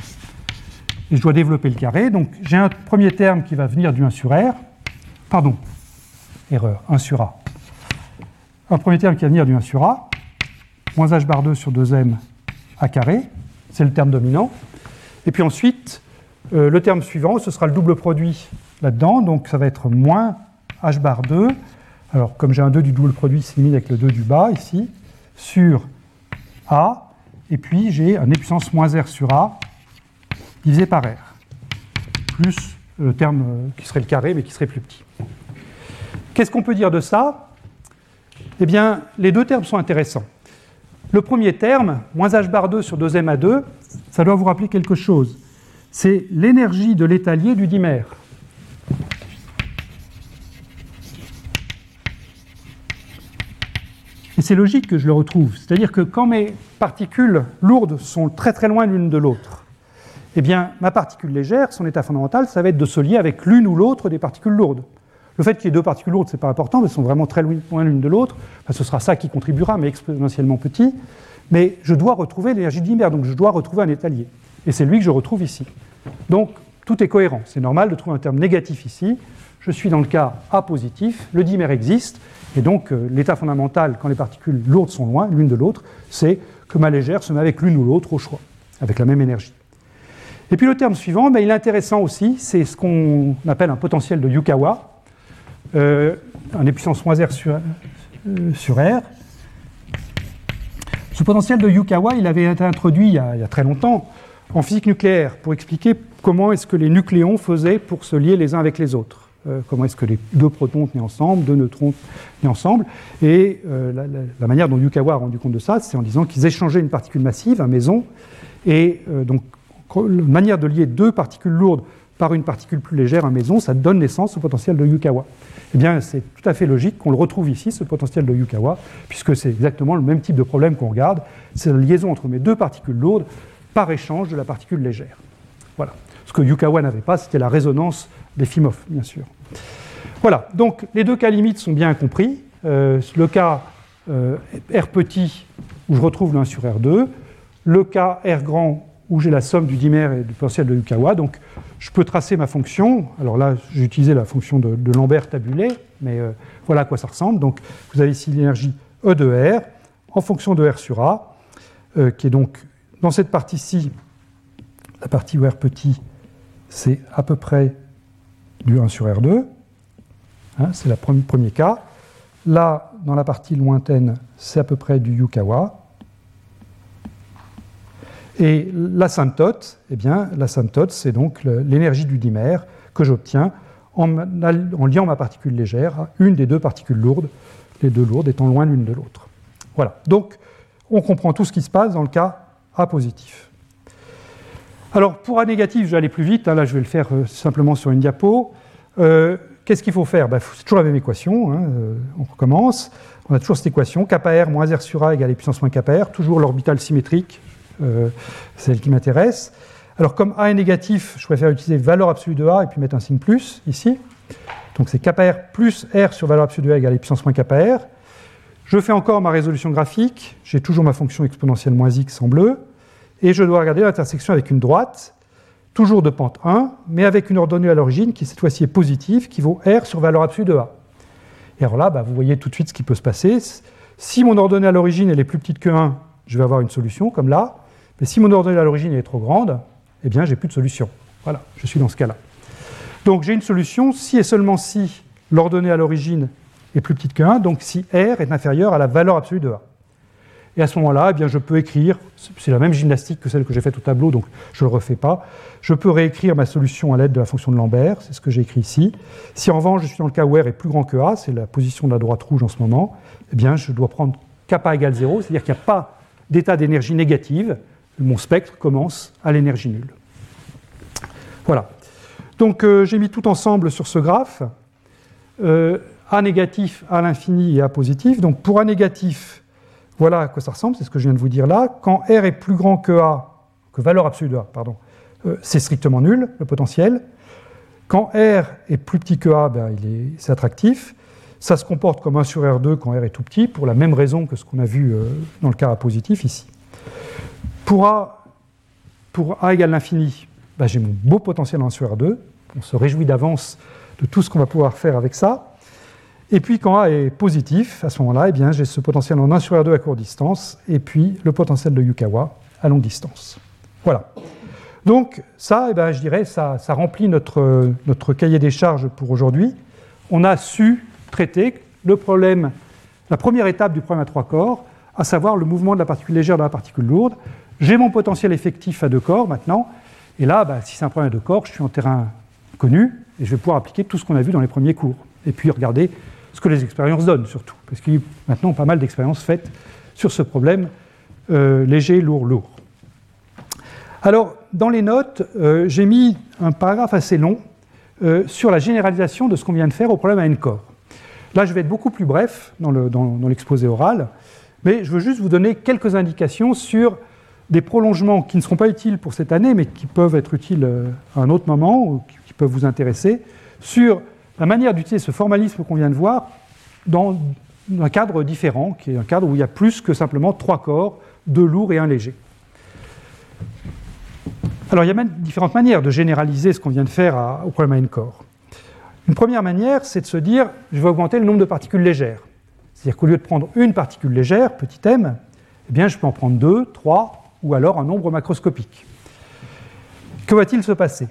Et je dois développer le carré. Donc j'ai un premier terme qui va venir du 1 sur r. Pardon, erreur, 1 sur a. Un premier terme qui va venir du 1 sur a. Moins h bar 2 sur 2m a carré. C'est le terme dominant. Et puis ensuite, euh, le terme suivant, ce sera le double produit là-dedans, donc ça va être moins h bar 2. Alors, comme j'ai un 2 du double produit, c'est mis avec le 2 du bas ici, sur A, et puis j'ai un e puissance moins r sur A divisé par r, plus le terme euh, qui serait le carré, mais qui serait plus petit. Qu'est-ce qu'on peut dire de ça? Eh bien, les deux termes sont intéressants. Le premier terme, moins h bar 2 sur 2m à 2, ça doit vous rappeler quelque chose c'est l'énergie de l'étalier du dimère. Et c'est logique que je le retrouve. C'est-à-dire que quand mes particules lourdes sont très très loin l'une de l'autre, eh bien, ma particule légère, son état fondamental, ça va être de se lier avec l'une ou l'autre des particules lourdes. Le fait qu'il y ait deux particules lourdes, ce n'est pas important, mais elles sont vraiment très loin l'une de l'autre. ce sera ça qui contribuera, mais exponentiellement petit. Mais je dois retrouver l'énergie du dimère, donc je dois retrouver un étalier. Et c'est lui que je retrouve ici. Donc tout est cohérent. C'est normal de trouver un terme négatif ici. Je suis dans le cas A positif, le dimère existe, et donc euh, l'état fondamental, quand les particules lourdes sont loin l'une de l'autre, c'est que ma légère se met avec l'une ou l'autre au choix, avec la même énergie. Et puis le terme suivant, ben, il est intéressant aussi, c'est ce qu'on appelle un potentiel de Yukawa, euh, un puissance moins R euh, sur, R. Ce potentiel de Yukawa, il avait été introduit il y a très longtemps en physique nucléaire pour expliquer comment est-ce que les nucléons faisaient pour se lier les uns avec les autres. Euh, comment est-ce que les deux protons tenaient ensemble, deux neutrons tenaient ensemble. Et euh, la, manière dont Yukawa a rendu compte de ça, c'est en disant qu'ils échangeaient une particule massive, un méson, et euh, donc manière de lier deux particules lourdes par une particule plus légère, un méson, ça donne naissance au potentiel de Yukawa. Eh bien, c'est tout à fait logique qu'on le retrouve ici, ce potentiel de Yukawa, puisque c'est exactement le même type de problème qu'on regarde. C'est la liaison entre mes deux particules lourdes par échange de la particule légère. Voilà. Ce que Yukawa n'avait pas, c'était la résonance des Fimov, bien sûr. Voilà. Donc, les deux cas limites sont bien compris. Euh, le cas euh, R petit, où je retrouve le 1 sur R2. Le cas R grand, où j'ai la somme du dimère et du potentiel de Yukawa. Donc, je peux tracer ma fonction. Alors là, j'ai utilisé la fonction de, Lambert tabulée, mais euh, voilà à quoi ça ressemble. Donc, vous avez ici l'énergie E de R en fonction de R sur A, qui est donc dans cette partie-ci, la partie où R petit, c'est à peu près du 1 sur R2. Hein, c'est le premier cas. Là, dans la partie lointaine, c'est à peu près du Yukawa. Et l'asymptote, eh bien, l'asymptote, c'est donc l'énergie du dimère que j'obtiens en, liant ma particule légère à une des deux particules lourdes, les deux lourdes étant loin l'une de l'autre. Voilà. Donc, on comprend tout ce qui se passe dans le cas A positif. Alors, pour A négatif, je vais aller plus vite. Hein. là, je vais le faire euh, simplement sur une diapo. Euh, qu'est-ce qu'il faut faire? Ben, C'est toujours la même équation. Hein, euh, on recommence. On a toujours cette équation. Kappa R moins R sur A égale puissance moins R. Toujours l'orbital symétrique celle qui m'intéresse. Alors comme A est négatif, je préfère utiliser valeur absolue de A et puis mettre un signe plus ici. Donc c'est kappa R plus R sur valeur absolue de A égale puissance moins R. Je fais encore ma résolution graphique, j'ai toujours ma fonction exponentielle moins x en bleu, et je dois regarder l'intersection avec une droite, toujours de pente 1, mais avec une ordonnée à l'origine qui cette fois-ci est positive, qui vaut R sur valeur absolue de A. Et alors là, bah, vous voyez tout de suite ce qui peut se passer. Si mon ordonnée à l'origine est plus petite que 1, je vais avoir une solution comme là. Mais si mon ordonnée à l'origine est trop grande, eh bien, j'ai plus de solution. Voilà, je suis dans ce cas-là. Donc, j'ai une solution si et seulement si l'ordonnée à l'origine est plus petite que 1, donc si R est inférieur à la valeur absolue de A. Et à ce moment-là, eh je peux écrire, c'est la même gymnastique que celle que j'ai faite au tableau, donc je ne le refais pas. Je peux réécrire ma solution à l'aide de la fonction de Lambert, c'est ce que j'ai écrit ici. Si en revanche je suis dans le cas où R est plus grand que A, c'est la position de la droite rouge en ce moment, eh bien, je dois prendre kappa égale 0, c'est-à-dire qu'il n'y a pas d'état d'énergie négative, mon spectre commence à l'énergie nulle. Voilà. Donc euh, j'ai mis tout ensemble sur ce graphe. Euh, A négatif, A l'infini et A positif. Donc pour A négatif, voilà à quoi ça ressemble, c'est ce que je viens de vous dire là. Quand R est plus grand que A, que valeur absolue de A, pardon, euh, c'est strictement nul, le potentiel. Quand R est plus petit que A, ben, c'est attractif. Ça se comporte comme 1 sur R2 quand R est tout petit, pour la même raison que ce qu'on a vu dans le cas A positif ici. Pour A, pour A égale l'infini, bah, j'ai mon beau potentiel en 1 sur R2. On se réjouit d'avance de tout ce qu'on va pouvoir faire avec ça. Et puis quand A est positif, à ce moment-là, eh j'ai ce potentiel en 1 sur R2 à courte distance, et puis le potentiel de Yukawa à longue distance. Voilà. Donc ça, eh ben, je dirais, ça, remplit notre, notre cahier des charges pour aujourd'hui. On a su traiter le problème, la première étape du problème à trois corps, à savoir le mouvement de la particule légère dans la particule lourde, j'ai mon potentiel effectif à deux corps maintenant, et là, bah, si c'est un problème à deux corps, je suis en terrain connu, et je vais pouvoir appliquer tout ce qu'on a vu dans les premiers cours, et puis regarder ce que les expériences donnent surtout, parce qu'il y a maintenant pas mal d'expériences faites sur ce problème euh, léger, lourd, lourd. Alors, dans les notes, euh, j'ai mis un paragraphe assez long euh, sur la généralisation de ce qu'on vient de faire au problème à n corps. Là, je vais être beaucoup plus bref dans l'exposé oral, mais je veux juste vous donner quelques indications sur des prolongements qui ne seront pas utiles pour cette année, mais qui peuvent être utiles à un autre moment, ou qui peuvent vous intéresser, sur la manière d'utiliser ce formalisme qu'on vient de voir dans un cadre différent, qui est un cadre où il y a plus que simplement trois corps, deux lourds et un léger. Alors il y a même différentes manières de généraliser ce qu'on vient de faire au problème à corps. Une première manière, c'est de se dire, je vais augmenter le nombre de particules légères. C'est-à-dire qu'au lieu de prendre une particule légère, petit m, eh bien, je peux en prendre deux, trois, ou alors un nombre macroscopique. Que va-t-il se passer?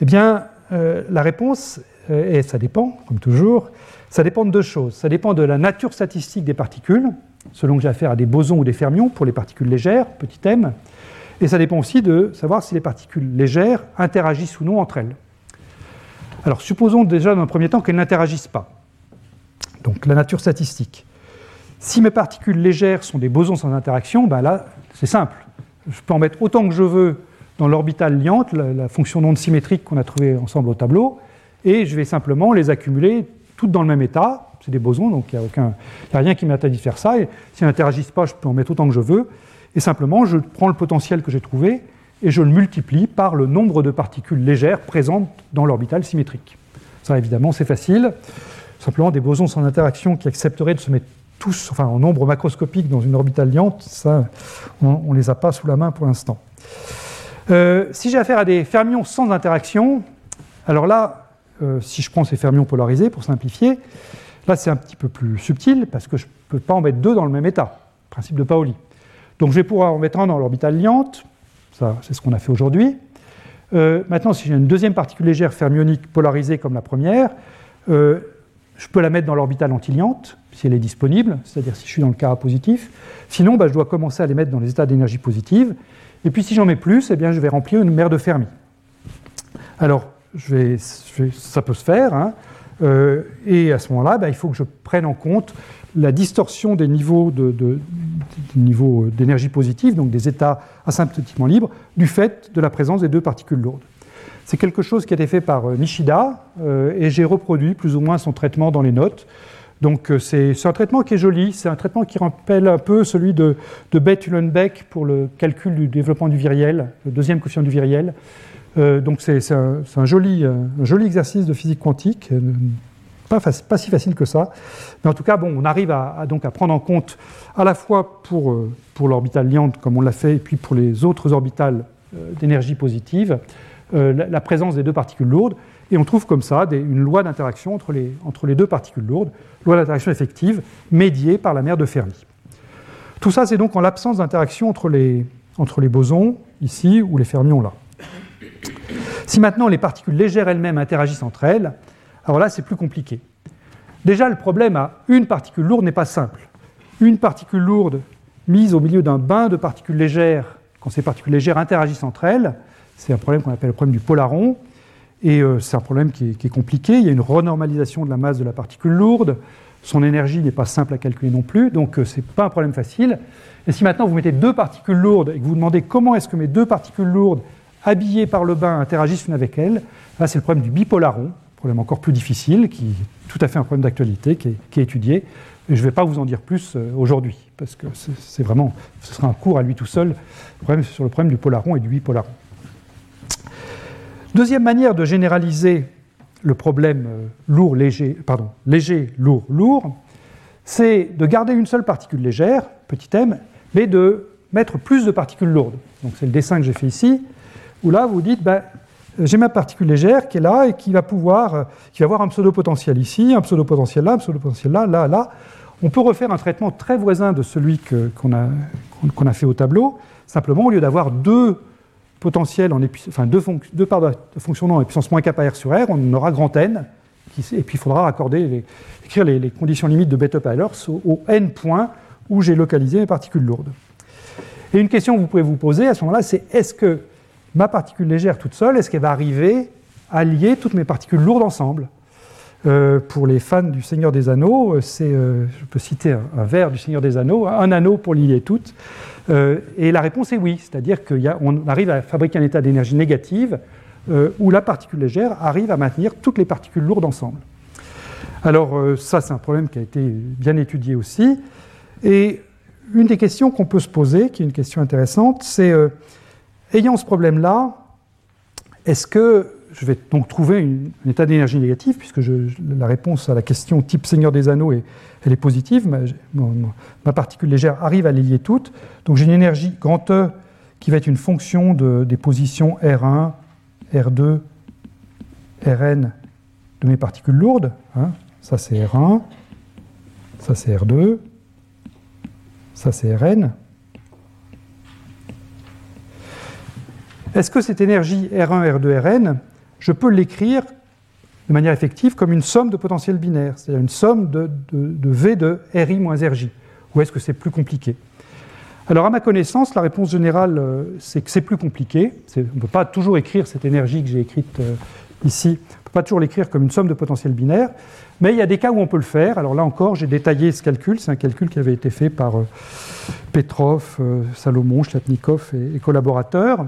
Eh bien, euh, la réponse, et ça dépend, comme toujours, ça dépend de deux choses. Ça dépend de la nature statistique des particules, selon que j'ai affaire à des bosons ou des fermions pour les particules légères, petit m, et ça dépend aussi de savoir si les particules légères interagissent ou non entre elles. Alors, supposons déjà dans un premier temps qu'elles n'interagissent pas. Donc, la nature statistique. Si mes particules légères sont des bosons sans interaction, ben là, c'est simple. Je peux en mettre autant que je veux dans l'orbital liante la, fonction d'onde symétrique qu'on a trouvée ensemble au tableau, et je vais simplement les accumuler toutes dans le même état. C'est des bosons, donc il n'y a, rien qui m'interdit de faire ça. Et s'ils n'interagissent pas, je peux en mettre autant que je veux. Et simplement, je prends le potentiel que j'ai trouvé et je le multiplie par le nombre de particules légères présentes dans l'orbital symétrique. Ça, évidemment, c'est facile. Simplement, des bosons sans interaction qui accepteraient de se mettre tous, enfin, en nombre macroscopique dans une orbitale liante, ça, on ne les a pas sous la main pour l'instant. Euh, si j'ai affaire à des fermions sans interaction, alors là, euh, si je prends ces fermions polarisés, pour simplifier, là c'est un petit peu plus subtil, parce que je ne peux pas en mettre deux dans le même état, principe de Pauli. Donc je vais pouvoir en mettre un dans l'orbitale liante, ça c'est ce qu'on a fait aujourd'hui. Euh, maintenant, si j'ai une deuxième particule légère fermionique polarisée comme la première, je peux la mettre dans l'orbitale antiliante, si elle est disponible, c'est-à-dire si je suis dans le cas positif. Sinon, bah, je dois commencer à les mettre dans les états d'énergie positive. Et puis si j'en mets plus, eh bien, je vais remplir une mer de Fermi. Alors, ça peut se faire. Hein. Euh, et à ce moment-là, bah, il faut que je prenne en compte la distorsion des niveaux d'énergie positive, donc des états asymptotiquement libres, du fait de la présence des deux particules lourdes. C'est quelque chose qui a été fait par euh, Nishida, euh, et j'ai reproduit plus ou moins son traitement dans les notes. Donc euh, c'est un traitement qui est joli, c'est un traitement qui rappelle un peu celui de, de Beth-Uhlenbeck pour le calcul du développement du viriel, le deuxième coefficient du viriel. Euh, donc c'est un, joli, un, joli, exercice de physique quantique, euh, pas, si facile que ça. Mais en tout cas, bon, on arrive à, prendre en compte à la fois pour, pour l'orbital liante, comme on l'a fait, et puis pour les autres orbitales d'énergie positive, la, présence des deux particules lourdes. Et on trouve comme ça une loi d'interaction entre les, deux particules lourdes, loi d'interaction effective, médiée par la mer de Fermi. Tout ça, c'est donc en l'absence d'interaction entre les bosons, ici, ou les fermions, là. Si maintenant les particules légères elles-mêmes interagissent entre elles, alors là, c'est plus compliqué. Déjà, le problème à une particule lourde n'est pas simple. Une particule lourde mise au milieu d'un bain de particules légères, quand ces particules légères interagissent entre elles, c'est un problème qu'on appelle le problème du polaron, et euh, c'est un problème qui est, compliqué. Il y a une renormalisation de la masse de la particule lourde. Son énergie n'est pas simple à calculer non plus, donc euh, ce n'est pas un problème facile. Et si maintenant vous mettez deux particules lourdes et que vous demandez comment est-ce que mes deux particules lourdes habillées par le bain interagissent avec elles, là c'est le problème du bipolaron, problème encore plus difficile, qui est tout à fait un problème d'actualité, qui, qui est, étudié. Et je ne vais pas vous en dire plus euh, aujourd'hui, parce que c'est vraiment, ce sera un cours à lui tout seul, sur le problème du polaron et du bipolaron. Deuxième manière de généraliser le problème euh, lourd, léger, pardon, léger, lourd, lourd, c'est de garder une seule particule légère, petit m, mais de mettre plus de particules lourdes. Donc c'est le dessin que j'ai fait ici, où là vous dites, ben, j'ai ma particule légère qui est là et qui va pouvoir, euh, qui va avoir un pseudo-potentiel ici, un pseudo-potentiel là, un pseudo-potentiel là, là, là. On peut refaire un traitement très voisin de celui qu'on a, a fait au tableau, simplement au lieu d'avoir deux potentiel, en enfin deux, deux parts de fonction en puissance moins k par r sur r, on aura grand n, et puis il faudra accorder écrire les, conditions limites de Bethe-Eilers au, au, n points où j'ai localisé mes particules lourdes. Et une question que vous pouvez vous poser à ce moment-là, c'est est-ce que ma particule légère toute seule, est-ce qu'elle va arriver à lier toutes mes particules lourdes ensemble euh, pour les fans du Seigneur des Anneaux, c'est, euh, je peux citer un, un, vers du Seigneur des Anneaux, un anneau pour lier toutes. Euh, et la réponse est oui, c'est-à-dire qu'on arrive à fabriquer un état d'énergie négative euh, où la particule légère arrive à maintenir toutes les particules lourdes ensemble. Alors euh, ça, c'est un problème qui a été bien étudié aussi. Et une des questions qu'on peut se poser, qui est une question intéressante, c'est, ayant ce problème-là, est-ce que je vais donc trouver un état d'énergie négative, puisque la réponse à la question type Seigneur des Anneaux est, elle est positive, ma, particule légère arrive à les lier toutes, donc j'ai une énergie grand E qui va être une fonction des positions R1, R2, Rn de mes particules lourdes. Hein. Ça c'est R1, ça c'est R2, ça c'est Rn. Est-ce que cette énergie R1, R2, Rn, je peux l'écrire de manière effective comme une somme de potentiels binaires, c'est-à-dire une somme de, V de RI moins RJ Ou est-ce que c'est plus compliqué? Alors, à ma connaissance, la réponse générale, euh, c'est que c'est plus compliqué. On ne peut pas toujours écrire cette énergie que j'ai écrite euh, ici, on ne peut pas toujours l'écrire comme une somme de potentiels binaires, mais il y a des cas où on peut le faire. Alors là encore, j'ai détaillé ce calcul, c'est un calcul qui avait été fait par euh, Petrov, Salomon, Chlatnikov et collaborateurs.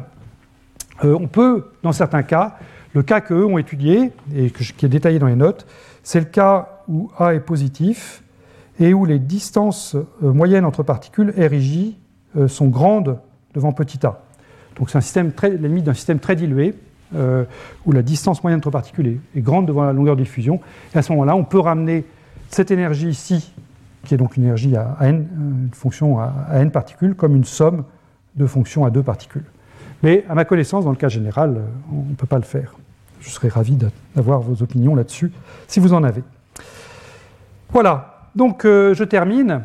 Euh, on peut, dans certains cas, le cas qu'eux ont étudié, et qui est détaillé dans les notes, c'est le cas où A est positif et où les distances euh, moyennes entre particules, R et J, euh, sont grandes devant petit a. Donc c'est un système très, limite d'un système très dilué, où la distance moyenne entre particules est, grande devant la longueur de diffusion. Et à ce moment-là, on peut ramener cette énergie ici, qui est donc une énergie à, n, une fonction à, n particules, comme une somme de fonctions à deux particules. Mais à ma connaissance, dans le cas général, on ne peut pas le faire. Je serais ravi d'avoir vos opinions là-dessus, si vous en avez. Voilà, donc euh, je termine.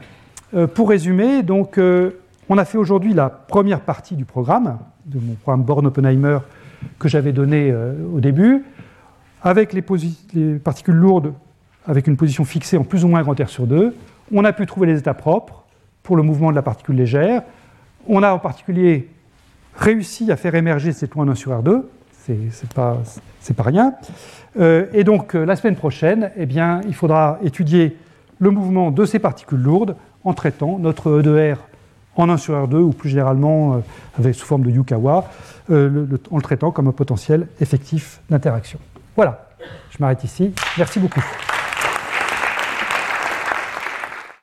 Euh, pour résumer, donc, euh, on a fait aujourd'hui la première partie du programme, de mon programme Born-Oppenheimer que j'avais donné au début, avec les, les, particules lourdes avec une position fixée en plus ou moins grand R sur 2. On a pu trouver les états propres pour le mouvement de la particule légère. On a en particulier réussi à faire émerger cette loi 1 sur R2, c'est pas, pas rien. Euh, et donc euh, la semaine prochaine, eh bien, il faudra étudier le mouvement de ces particules lourdes en traitant notre E de R en 1 sur R2 ou plus généralement euh, sous forme de Yukawa, en le traitant comme un potentiel effectif d'interaction. Voilà, je m'arrête ici. Merci beaucoup.